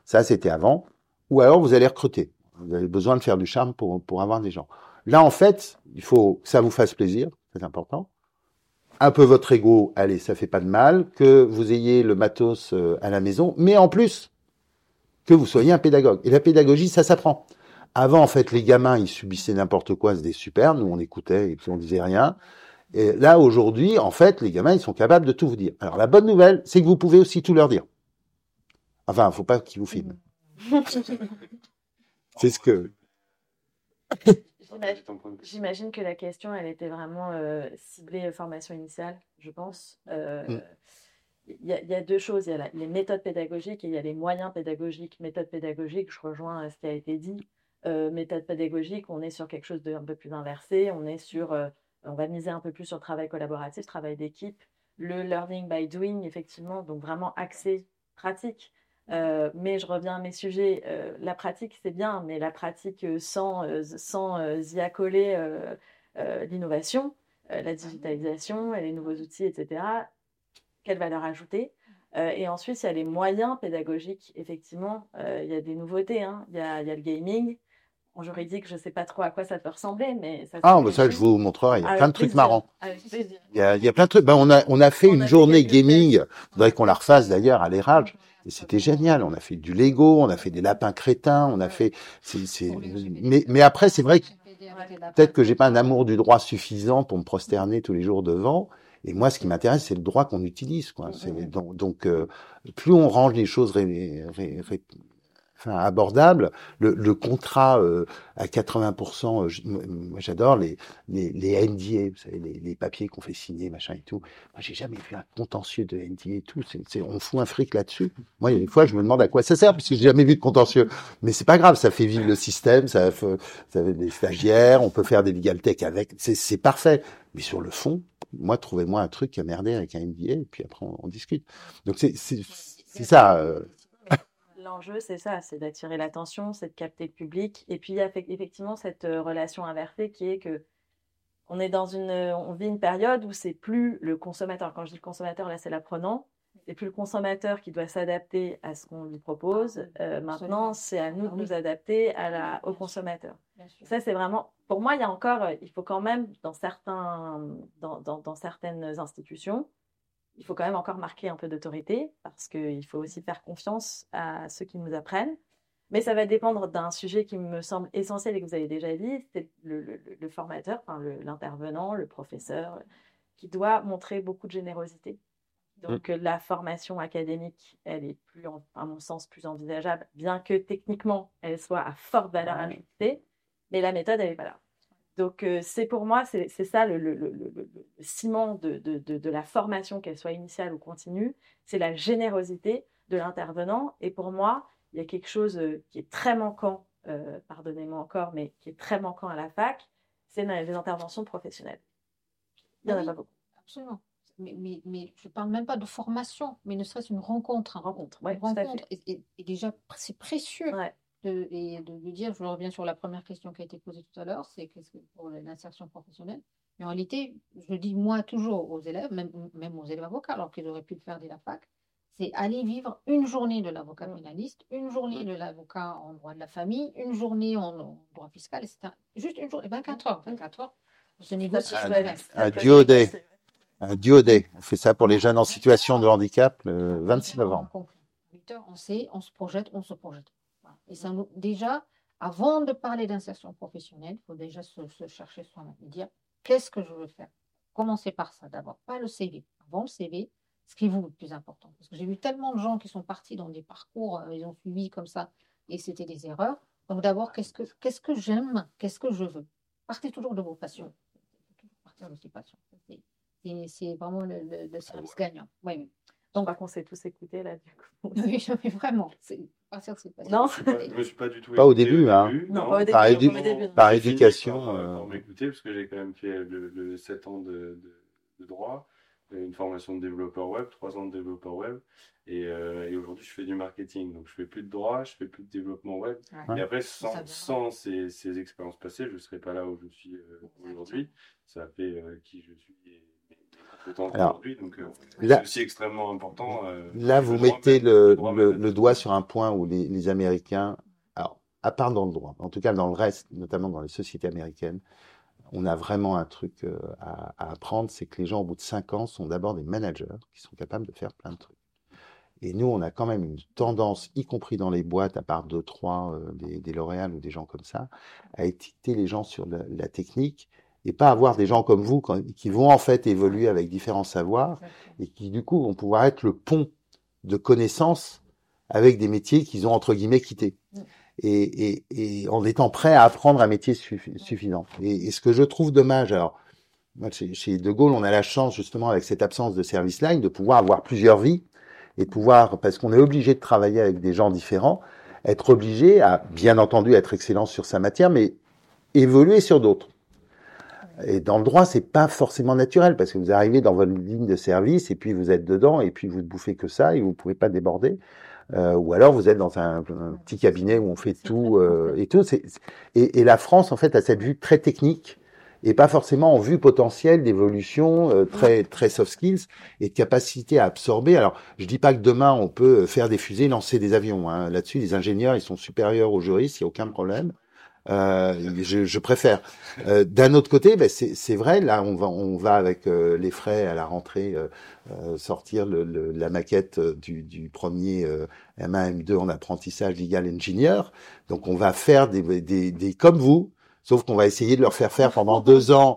Ça, c'était avant ou alors vous allez recruter. Vous avez besoin de faire du charme pour, pour avoir des gens. Là, en fait, il faut que ça vous fasse plaisir, c'est important. Un peu votre ego, allez, ça fait pas de mal. Que vous ayez le matos euh, à la maison, mais en plus, que vous soyez un pédagogue. Et la pédagogie, ça s'apprend. Avant, en fait, les gamins, ils subissaient n'importe quoi, c'était super. Nous, on écoutait et puis on disait rien. Et là, aujourd'hui, en fait, les gamins, ils sont capables de tout vous dire. Alors, la bonne nouvelle, c'est que vous pouvez aussi tout leur dire. Enfin, faut pas qu'ils vous filment. C'est ce que. J'imagine que la question, elle était vraiment euh, ciblée euh, formation initiale, je pense. Euh, mm. Il y, a deux choses. Il y a les méthodes pédagogiques et il y a les moyens pédagogiques. Méthode pédagogique, je rejoins ce qui a été dit. méthode pédagogique, on est sur quelque chose d'un peu plus inversé. On est sur, on va miser un peu plus sur le travail collaboratif, travail d'équipe. Le learning by doing, effectivement, donc vraiment axé pratique. Euh, mais je reviens à mes sujets. Euh, la pratique, c'est bien, mais la pratique euh, sans, sans y accoler l'innovation, la digitalisation et les nouveaux outils, etc., quelle valeur ajouter Et ensuite, il y a les moyens pédagogiques. Effectivement, il y a des nouveautés. Hein. Il, y a, il y a le gaming, en juridique, je ne sais pas trop à quoi ça peut ressembler, mais ça. Ah, bah ça, je vous montrerai. Il y a plein de trucs marrants. Il y, a, il y a plein de trucs. Ben, on a, on a fait une journée gaming. Il faudrait qu'on la refasse d'ailleurs à l'érage. Et c'était génial. On a fait du Lego, on a fait des lapins crétins, on a fait. C'est, Mais, mais après, c'est vrai que peut-être que j'ai pas un amour du droit suffisant pour me prosterner tous les jours devant. Et moi, ce qui m'intéresse, c'est le droit qu'on utilise. Quoi. Donc, donc euh, plus on range les choses ré, ré, ré, enfin abordable. Le, le contrat euh, à 80%, euh, moi j'adore les, les, les NDA, vous savez, les, les papiers qu'on fait signer, machin et tout. Moi j'ai jamais vu un contentieux de NDA et tout. c'est on fout un fric là-dessus. Moi, il y a des fois, je me demande à quoi ça sert, parce que j'ai jamais vu de contentieux. Mais c'est pas grave, ça fait vivre le système, ça fait, ça fait des stagiaires, on peut faire des legal tech avec, c'est parfait. Mais sur le fond, moi, trouvez-moi un truc a merdé avec un NDA, et puis après on, on discute. Donc c'est ça. Euh, l'enjeu, c'est ça, c'est d'attirer l'attention, c'est de capter le public. Et puis, il y a effectivement cette euh, relation inversée qui est que on est dans une, on vit une période où c'est plus le consommateur. Quand je dis le consommateur, là, c'est l'apprenant. C'est plus le consommateur qui doit s'adapter à ce qu'on lui propose. Euh, maintenant, c'est à nous de nous adapter à la, au consommateur. Ça, c'est vraiment, pour moi, il y a encore, euh, il faut quand même, dans certains, dans, dans, dans certaines institutions, il faut quand même encore marquer un peu d'autorité parce qu'il faut aussi faire confiance à ceux qui nous apprennent. Mais ça va dépendre d'un sujet qui me semble essentiel et que vous avez déjà dit, c'est le, formateur, enfin l'intervenant, le, professeur, qui doit montrer beaucoup de générosité. Donc mm. la formation académique, elle est plus, à mon sens, plus envisageable, bien que techniquement, elle soit à forte valeur ajoutée, mais la méthode, elle n'est pas là. Donc c'est pour moi, c'est ça le, le, le, le ciment de, de, de, la formation, qu'elle soit initiale ou continue, c'est la générosité de l'intervenant. Et pour moi, il y a quelque chose qui est très manquant, pardonnez-moi encore, mais qui est très manquant à la fac, c'est les interventions professionnelles. Il n'y en a pas beaucoup. Absolument mais, mais, mais je ne parle même pas de formation, mais ne serait-ce une rencontre. rencontre, une rencontre. Et, déjà, c'est précieux. De, et de lui dire, je reviens sur la première question qui a été posée tout à l'heure, c'est qu'est-ce que pour l'insertion professionnelle. Mais en réalité, je dis moi toujours aux élèves, même, même aux élèves avocats, alors qu'ils auraient pu le faire dès la fac, c'est aller vivre une journée de l'avocat pénaliste, une journée de l'avocat en droit de la famille, une journée en, droit fiscal, etc. Juste une journée, 24 heures. 24 heures, se négocie. Un, un duo day un duodé. On fait ça pour les jeunes en situation de handicap le 26 novembre. On sait, on se projette, on se projette. Et ça nous, déjà, avant de parler d'insertion professionnelle, il faut déjà se, chercher soi-même et dire qu'est-ce que je veux faire? Commencez par ça d'abord, pas le CV. Avant le CV, ce qui est vous le plus important. Parce que j'ai vu tellement de gens qui sont partis dans des parcours, euh, ils ont suivi comme ça, et c'était des erreurs. Donc d'abord, qu'est-ce que, qu'est-ce que j'aime, qu'est-ce que je veux? Partez toujours de vos passions. Partir de ses passions c'est vraiment le, le, service gagnant. Oui, Donc, crois qu'on s'est tous écoutés là, du coup. oui, mais vraiment, c'est Non, je me suis pas du tout. Pas au début, hein. Non, pas au par, début, par éducation. Pour, euh... pour m'écouter, parce que j'ai quand même fait le, 7 ans de, de, droit, une formation de développeur web, 3 ans de développeur web. Et, euh, et aujourd'hui, je fais du marketing. Donc, je fais plus de droit, je fais plus de développement web. Et après, sans, sans ces, ces, expériences passées, je ne serais pas là où je suis euh, aujourd'hui. Ça fait euh, qui je suis donc euh, c'est aussi extrêmement important. Euh, là, vous mettez le, le, doigt sur un point où les, les, Américains, alors à part dans le droit, en tout cas dans le reste, notamment dans les sociétés américaines, on a vraiment un truc euh, à, à apprendre, c'est que les gens au bout de cinq ans sont d'abord des managers qui sont capables de faire plein de trucs. Et nous, on a quand même une tendance, y compris dans les boîtes, à part deux, trois, des, des L'Oréal ou des gens comme ça, à étiqueter les gens sur la, la technique et pas avoir des gens comme vous qui vont en fait évoluer avec différents savoirs et qui du coup vont pouvoir être le pont de connaissances avec des métiers qu'ils ont entre guillemets quittés. Mm. Et, et, et, en étant prêt à apprendre un métier suffisant. Et, ce que je trouve dommage, alors chez, chez, De Gaulle, on a la chance justement avec cette absence de service line de pouvoir avoir plusieurs vies et de pouvoir, parce qu'on est obligé de travailler avec des gens différents, être obligé à bien entendu être excellent sur sa matière, mais évoluer sur d'autres. Et dans le droit, c'est pas forcément naturel parce que vous arrivez dans votre ligne de service et puis vous êtes dedans et puis vous ne bouffez que ça et vous pouvez pas déborder. Euh, ou alors vous êtes dans un, petit cabinet où on fait tout euh, et tout. Et, et, la France, en fait, a cette vue très technique et pas forcément en vue potentielle d'évolution euh, très très soft skills et de capacité à absorber. Alors, je dis pas que demain on peut faire des fusées, lancer des avions. Hein. Là-dessus, les ingénieurs ils sont supérieurs aux juristes, il y a aucun problème. Euh, je, je, préfère. Euh, D'un autre côté, ben c'est vrai, là on va, on va avec euh, les frais à la rentrée euh, euh, sortir le, le, la maquette du, du premier M1, M2 en apprentissage legal engineer. Donc on va faire des, des, des comme vous, sauf qu'on va essayer de leur faire faire pendant deux ans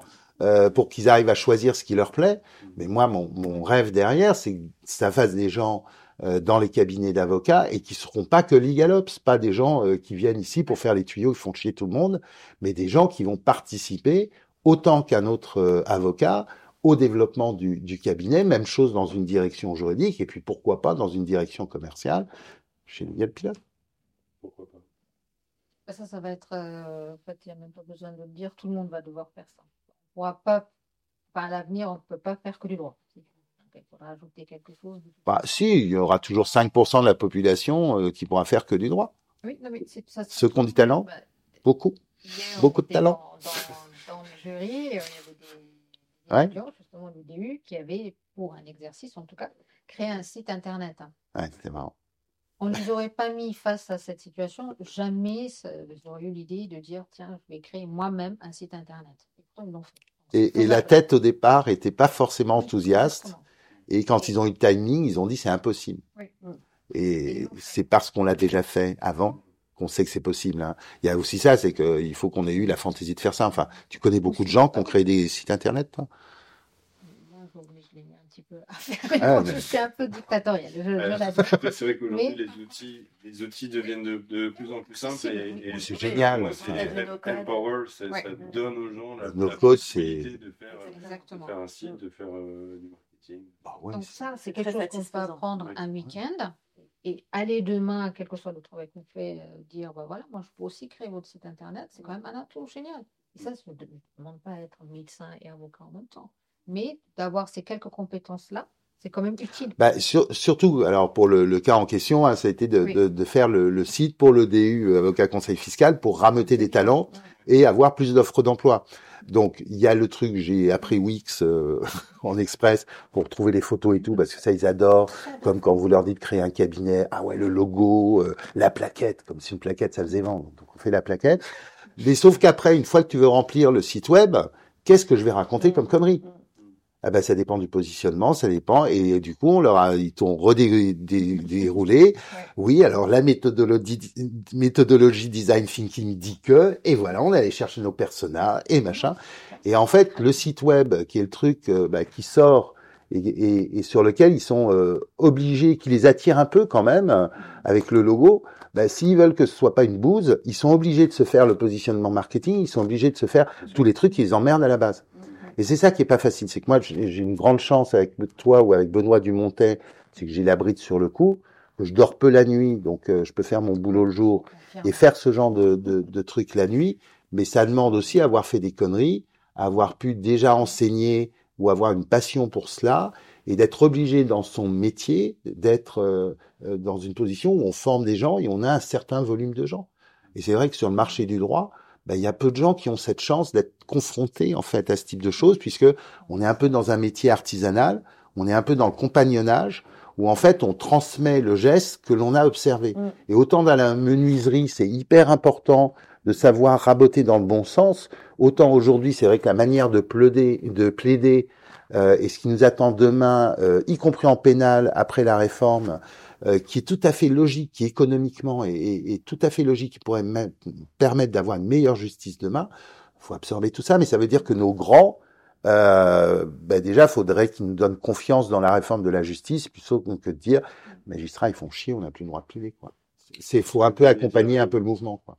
pour qu'ils arrivent à choisir ce qui leur plaît. Mais moi, mon, mon rêve derrière, c'est que ça fasse des gens euh, dans les cabinets d'avocats et qui seront pas que legalops, pas des gens euh, qui viennent ici pour faire les tuyaux, ils font chier tout le monde, mais des gens qui vont participer autant qu'un autre euh, avocat au développement du, du, cabinet, même chose dans une direction juridique et puis pourquoi pas dans une direction commerciale chez Legal Pilote. Pourquoi pas? Bah, Ça, ça va être, en fait, il n'y a même pas besoin de le dire, tout le monde va devoir faire ça. On ne pourra pas, à l'avenir, on ne peut pas faire que du droit il faudra ajouter quelque chose. Bah, si, il y aura toujours 5% de la population euh, qui pourra faire que du droit. Oui, non, mais c'est ça. Ceux qui ont du talent, bah, beaucoup. beaucoup de talent. Dans, dans, le jury, il y avait des, ouais. justement du DU, qui avaient, pour un exercice en tout cas, créé un site internet. Hein. Ouais, c'était marrant. On ne les aurait pas mis face à cette situation, jamais ils auraient eu l'idée de dire tiens, je vais créer moi-même un site internet. Et, et la tête au départ n'était pas forcément enthousiaste. Et quand ils ont eu le timing, ils ont dit c'est impossible. Et c'est parce qu'on l'a déjà fait avant qu'on sait que c'est possible. Hein. Il y a aussi ça, c'est qu'il faut qu'on ait eu la fantaisie de faire ça. Enfin, tu connais beaucoup de gens qui ont créé des sites internet, toi? Peu à faire. Ah, je suis un peu dictatorial. c'est vrai qu'aujourd'hui, les, outils, les outils deviennent de, de plus en plus simples. Et, c'est génial. C'est Power, ça donne aux gens la, la possibilité de faire, de faire, un site, de faire euh, du marketing. Bah Donc ça, c'est quelque chose qu'on peut apprendre un week-end et aller demain, quel que soit le travail qu'on fait, euh, dire bah voilà, moi je peux aussi créer votre site internet, c'est quand même un atout génial. Et ça, ça ne demande pas d'être médecin et avocat en même temps. Mais d'avoir ces quelques compétences-là, c'est quand même utile. Bah, surtout, alors pour le, le, cas en question, hein, ça a été de, de, de faire le, le, site pour le DU, avocat conseil fiscal, pour rameuter des talents et avoir plus d'offres d'emploi. Donc il y a le truc, j'ai appris Wix euh, en express pour trouver les photos et tout, parce que ça ils adorent. Comme quand vous leur dites de créer un cabinet, ah ouais le logo, euh, la plaquette, comme si une plaquette ça faisait vendre. Donc on fait la plaquette. Mais sauf qu'après, une fois que tu veux remplir le site web, qu'est-ce que je vais raconter comme connerie ah ben ça dépend du positionnement, ça dépend et du coup on leur a ils t'ont redéroulé. Oui, alors la méthodologie méthodologie design thinking dit que et voilà on allait chercher nos personas et machin. Et en fait le site web qui est le truc euh, bah, qui sort et, et, sur lequel ils sont euh, obligés, qui les attire un peu quand même avec le logo. Bah, s'ils veulent que ce soit pas une bouse, ils sont obligés de se faire le positionnement marketing, ils sont obligés de se faire tous les trucs qui les emmerdent à la base. Et c'est ça qui est pas facile, c'est que moi j'ai une grande chance avec toi ou avec Benoît Dumontet, c'est que j'ai la bride sur le cou, je dors peu la nuit, donc euh, je peux faire mon boulot le jour et faire ce genre de, de, de trucs la nuit, mais ça demande aussi avoir fait des conneries, avoir pu déjà enseigner ou avoir une passion pour cela et d'être obligé dans son métier d'être euh, euh, dans une position où on forme des gens et on a un certain volume de gens. Et c'est vrai que sur le marché du droit, ben, il y a peu de gens qui ont cette chance d'être confrontés en fait à ce type de choses, puisque on est un peu dans un métier artisanal, on est un peu dans le compagnonnage, où en fait on transmet le geste que l'on a observé. Mm. Et autant dans la menuiserie, c'est hyper important de savoir raboter dans le bon sens, autant aujourd'hui c'est vrai que la manière de plaider, de plaider euh, et ce qui nous attend demain, euh, y compris en pénal après la réforme, euh, qui est tout à fait logique, qui économiquement est, tout à fait logique, qui pourrait permettre d'avoir une meilleure justice demain. Il faut absorber tout ça, mais ça veut dire que nos grands, euh, ben déjà, faudrait qu'ils nous donnent confiance dans la réforme de la justice, plutôt que de dire, magistrats, ils font chier, on n'a plus le droit de plaider, quoi. C'est, faut un peu accompagner un peu le mouvement, quoi.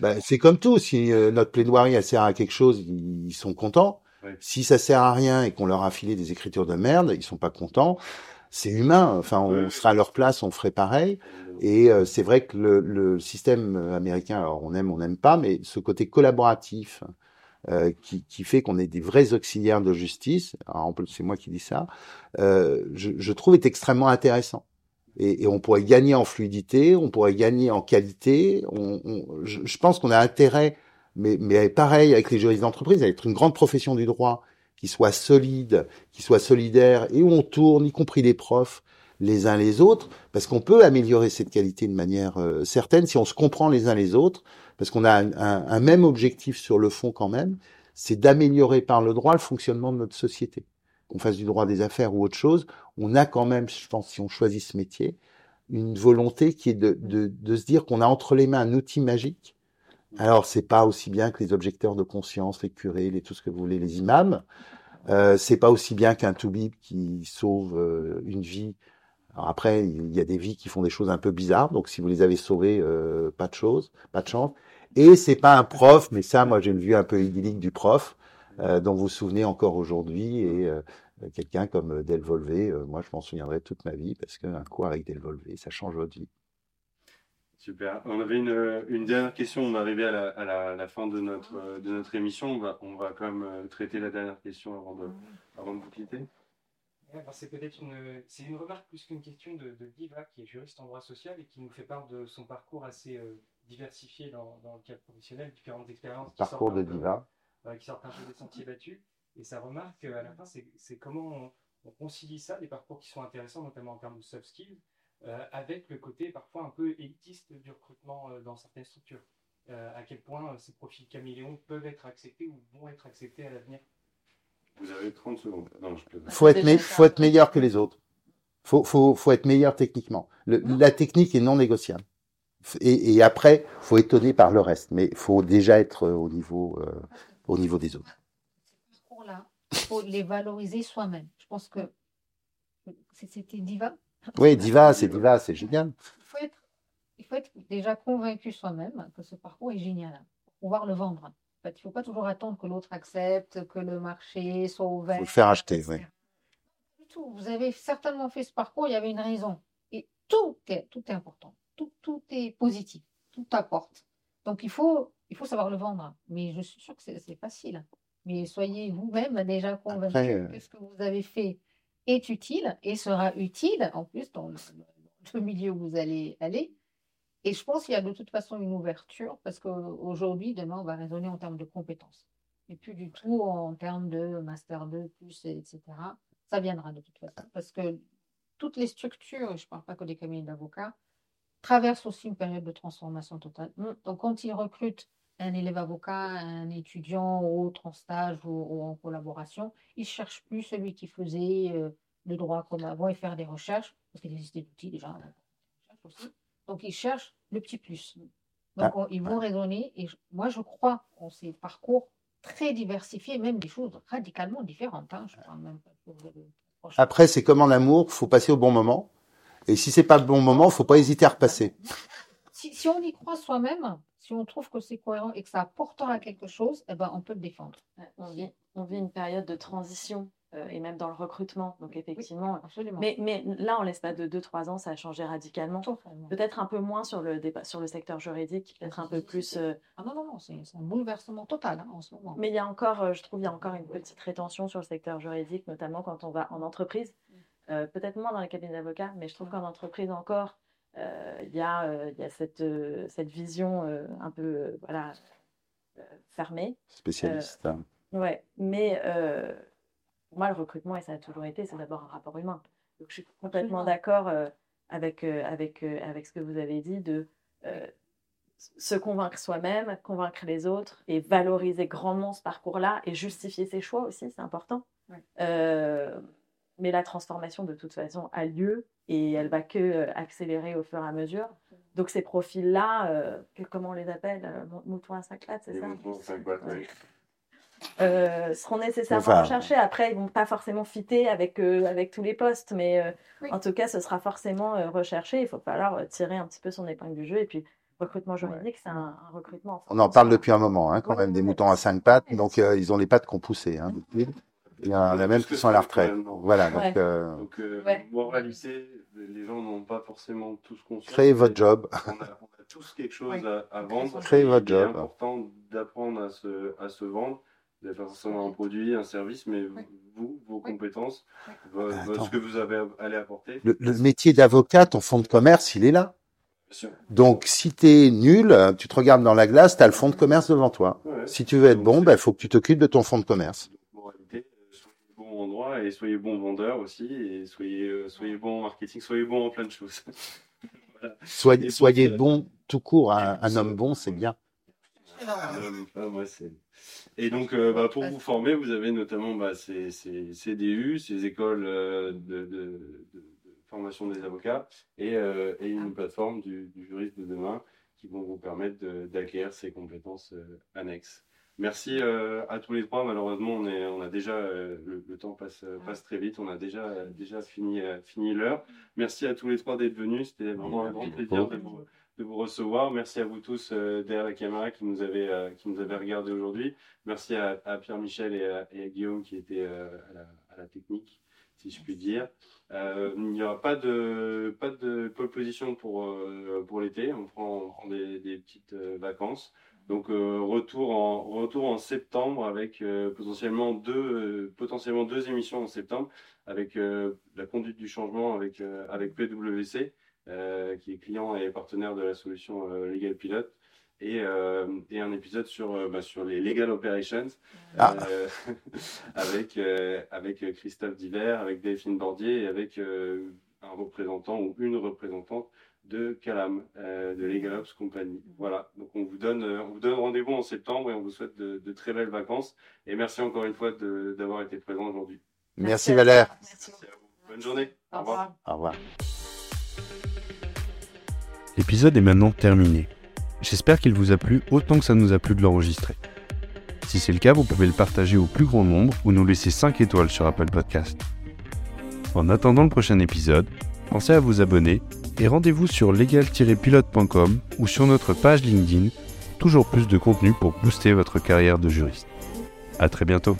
Ben, c'est comme tout. Si euh, notre plaidoirie elle sert à quelque chose, ils sont contents. Si ça sert à rien et qu'on leur a filé des écritures de merde, ils sont pas contents. C'est humain. Enfin, on sera à leur place, on ferait pareil. Et euh, c'est vrai que le, le, système américain, alors on aime, on n'aime pas, mais ce côté collaboratif euh, qui, qui, fait qu'on est des vrais auxiliaires de justice, c'est moi qui dis ça, euh, je, je, trouve est extrêmement intéressant. Et, et, on pourrait gagner en fluidité, on pourrait gagner en qualité. On, on, je, je, pense qu'on a intérêt mais, mais pareil avec les juristes d'entreprise, être une grande profession du droit qui soit solide, qui soit solidaire, et où on tourne, y compris les profs, les uns les autres, parce qu'on peut améliorer cette qualité de manière euh, certaine si on se comprend les uns les autres, parce qu'on a un, un, même objectif sur le fond quand même, c'est d'améliorer par le droit le fonctionnement de notre société. Qu'on fasse du droit des affaires ou autre chose, on a quand même, je pense, si on choisit ce métier, une volonté qui est de, de, de se dire qu'on a entre les mains un outil magique alors, c'est pas aussi bien que les objecteurs de conscience, les curés, les tout ce que vous voulez, les imams. Euh, c'est pas aussi bien qu'un toubib qui sauve euh, une vie. Alors après, il y a des vies qui font des choses un peu bizarres. Donc, si vous les avez sauvées, euh, pas de chose, pas de chance. Et c'est pas un prof, mais ça, moi, j'ai une vue un peu idyllique du prof, euh, dont vous vous souvenez encore aujourd'hui. Et quelqu'un comme Del Volvé, moi, je m'en souviendrai toute ma vie parce qu'un cours avec Del Volvé, ça change votre vie. Super. On avait une, une, dernière question. On est arrivé à la, à la, fin de notre, de notre émission. On va, on va quand même euh, traiter la dernière question avant de, avant de vous quitter. c'est peut-être une, c'est une remarque plus qu'une question de, de, Diva, qui est juriste en droit social et qui nous fait part de son parcours assez euh, diversifié dans, dans, le cadre professionnel, différentes expériences. Parcours de Diva. qui sortent un peu des sentiers battus. Et sa remarque, à la fin, c'est comment on, on, concilie ça, des parcours qui sont intéressants, notamment en termes de soft skills, euh, avec le côté parfois un peu élitiste du recrutement euh, dans certaines structures. Euh, à quel point ces profils caméléons peuvent être acceptés ou vont être acceptés à l'avenir? Vous avez 30 secondes. Non, je faut, être faut être meilleur que les autres. Faut, faut, faut être meilleur techniquement. la technique est non négociable. Et, et, après, faut étonner par le reste, mais faut déjà être au niveau, au niveau des autres. il faut les valoriser soi-même. Je pense que c'était Diva. Oui, Diva, c'est Diva, c'est génial. Il faut, être, il faut être déjà convaincu soi-même que ce parcours est génial pour pouvoir le vendre. il ne faut pas toujours attendre que l'autre accepte, que le marché soit ouvert. Il faut le faire acheter, oui. Vous avez certainement fait ce parcours, il y avait une raison. Et tout est, tout est important. Tout, tout est positif. Tout apporte. Donc il faut, il faut savoir le vendre. Mais je suis sûre que c'est facile. Mais soyez vous-même déjà convaincu euh, que ce que vous avez fait est utile et sera utile en plus dans le, milieu où vous allez aller. Et je pense qu'il y a de toute façon une ouverture parce qu'aujourd'hui, demain, on va raisonner en termes de compétences et plus du tout en termes de master 2, plus, etc. Ça viendra de toute façon parce que toutes les structures, je ne parle pas que des cabinets d'avocats, traversent aussi une période de transformation totale. Donc, quand ils recrutent un élève avocat, un étudiant ou autre en stage ou, en collaboration, ils ne cherchent plus celui qui faisait euh, le droit comme avant et faire des recherches, parce qu'il existait d'outils déjà. Donc ils cherchent le petit plus. Donc ah. ils vont raisonner, et moi je crois en ces parcours très diversifiés, même des choses radicalement différentes. Hein. Après, c'est comme en amour, il faut passer au bon moment. Et si c'est pas le bon moment, il faut pas hésiter à repasser. Si, si on y croit soi-même, si on trouve que c'est cohérent et que ça apportera quelque chose, eh ben, on peut le défendre. On vit, on vit une période de transition euh, et même dans le recrutement. Donc effectivement, mais, mais là, en l'espace de 2-3 ans, ça a changé radicalement. Peut-être un peu moins sur le, sur le secteur juridique, peut-être un peu plus... Euh, ah non, non, non, c'est un bouleversement total hein, en ce moment. Mais il y a encore, euh, je trouve, il y a encore une petite rétention sur le secteur juridique, notamment quand on va en entreprise. Mm. peut-être moins dans les cabinets d'avocats, mais je trouve mm. qu'en entreprise encore, euh, il y a, euh, y a cette, euh, cette vision un peu voilà, fermée. Spécialiste. Hein. ouais, mais pour moi, le recrutement, et ça a toujours été, c'est d'abord un rapport humain. Donc, je suis complètement d'accord avec, avec, avec ce que vous avez dit de se convaincre soi-même, convaincre les autres et valoriser grandement ce parcours-là et justifier ses choix aussi, c'est important. mais la transformation, de toute façon, a lieu et elle va que euh, accélérer au fur et à mesure. Donc ces profils-là, euh, comment on les appelle euh, Moutons à cinq lattes, c'est ça Moutons à cinq oui. seront nécessairement recherchés. Après, ils vont pas forcément fitter avec, avec tous les postes, mais en tout cas, ce sera forcément recherché. Il faut falloir tirer un petit peu son épingle du jeu. Et puis, recrutement juridique, c'est un, recrutement. On en parle depuis un moment, hein, quand même, des moutons à cinq pattes. Donc, ils ont les pattes qu'on poussait. Hein, il y en a même qui sont à la retraite. Voilà, donc. Euh... donc euh, moralité, les gens n'ont pas forcément tous conscience. Créez votre job. On a, on a tous quelque chose à, à, vendre. Créez votre job. C'est important d'apprendre à se, à se vendre. Vous n'avez pas forcément un produit, un service, mais vous, vos compétences, ce que vous avez allé apporter. Le, le métier d'avocat, ton fonds de commerce, il est là. Donc, si tu es nul, tu te regardes dans la glace, tu as le fonds de commerce devant toi. Ouais. Si tu veux être bon, il bah, faut que tu t'occupes de ton fonds de commerce et soyez bon vendeur aussi et soyez, euh, soyez bon en marketing, soyez bon en plein de choses. Soyez, soyez bon tout court, un, homme bon, c'est bien. et donc, euh, bah, pour vous former, vous avez notamment bah, ces, ces, CDU, ces écoles euh, de, de, de, formation des avocats, et, et une plateforme du, du, juriste de demain qui vont vous permettre d'acquérir ces compétences annexes. Merci euh, à tous les trois. Malheureusement, on, est, on a déjà euh, le, temps passe, euh, passe très vite. On a déjà déjà fini fini l'heure. Merci à tous les trois d'être venus. C'était vraiment un grand plaisir de vous, de vous recevoir. Merci à vous tous derrière la caméra qui nous avez qui nous avez regardé aujourd'hui. Merci à, Pierre Michel et à, Guillaume qui étaient à la, à, la, technique, si je puis dire. il n'y aura pas de pas de pole position pour pour l'été. On prend, on prend des, des petites vacances. Donc euh, retour en retour en septembre avec euh, potentiellement deux euh, potentiellement deux émissions en septembre avec la conduite du changement avec avec PwC qui est client et partenaire de la solution Legal Pilot et, et un épisode sur bah, sur les legal operations ah. avec avec Christophe Diver avec Delphine Bordier et avec un représentant ou une représentante de Calam, euh, de Legal Ops Company. Voilà, donc on vous donne, euh, on vous donne rendez-vous en septembre et on vous souhaite de, très belles vacances. Et merci encore une fois d'avoir été présent aujourd'hui. Merci, Valère. Merci. à vous. Bonne journée. Au, revoir. Au revoir. L'épisode est maintenant terminé. J'espère qu'il vous a plu autant que ça nous a plu de l'enregistrer. Si c'est le cas, vous pouvez le partager au plus grand nombre ou nous laisser 5 étoiles sur Apple Podcast. En attendant le prochain épisode, pensez à vous abonner et rendez-vous sur legal-pilote.com ou sur notre page LinkedIn, toujours plus de contenu pour booster votre carrière de juriste. À très bientôt.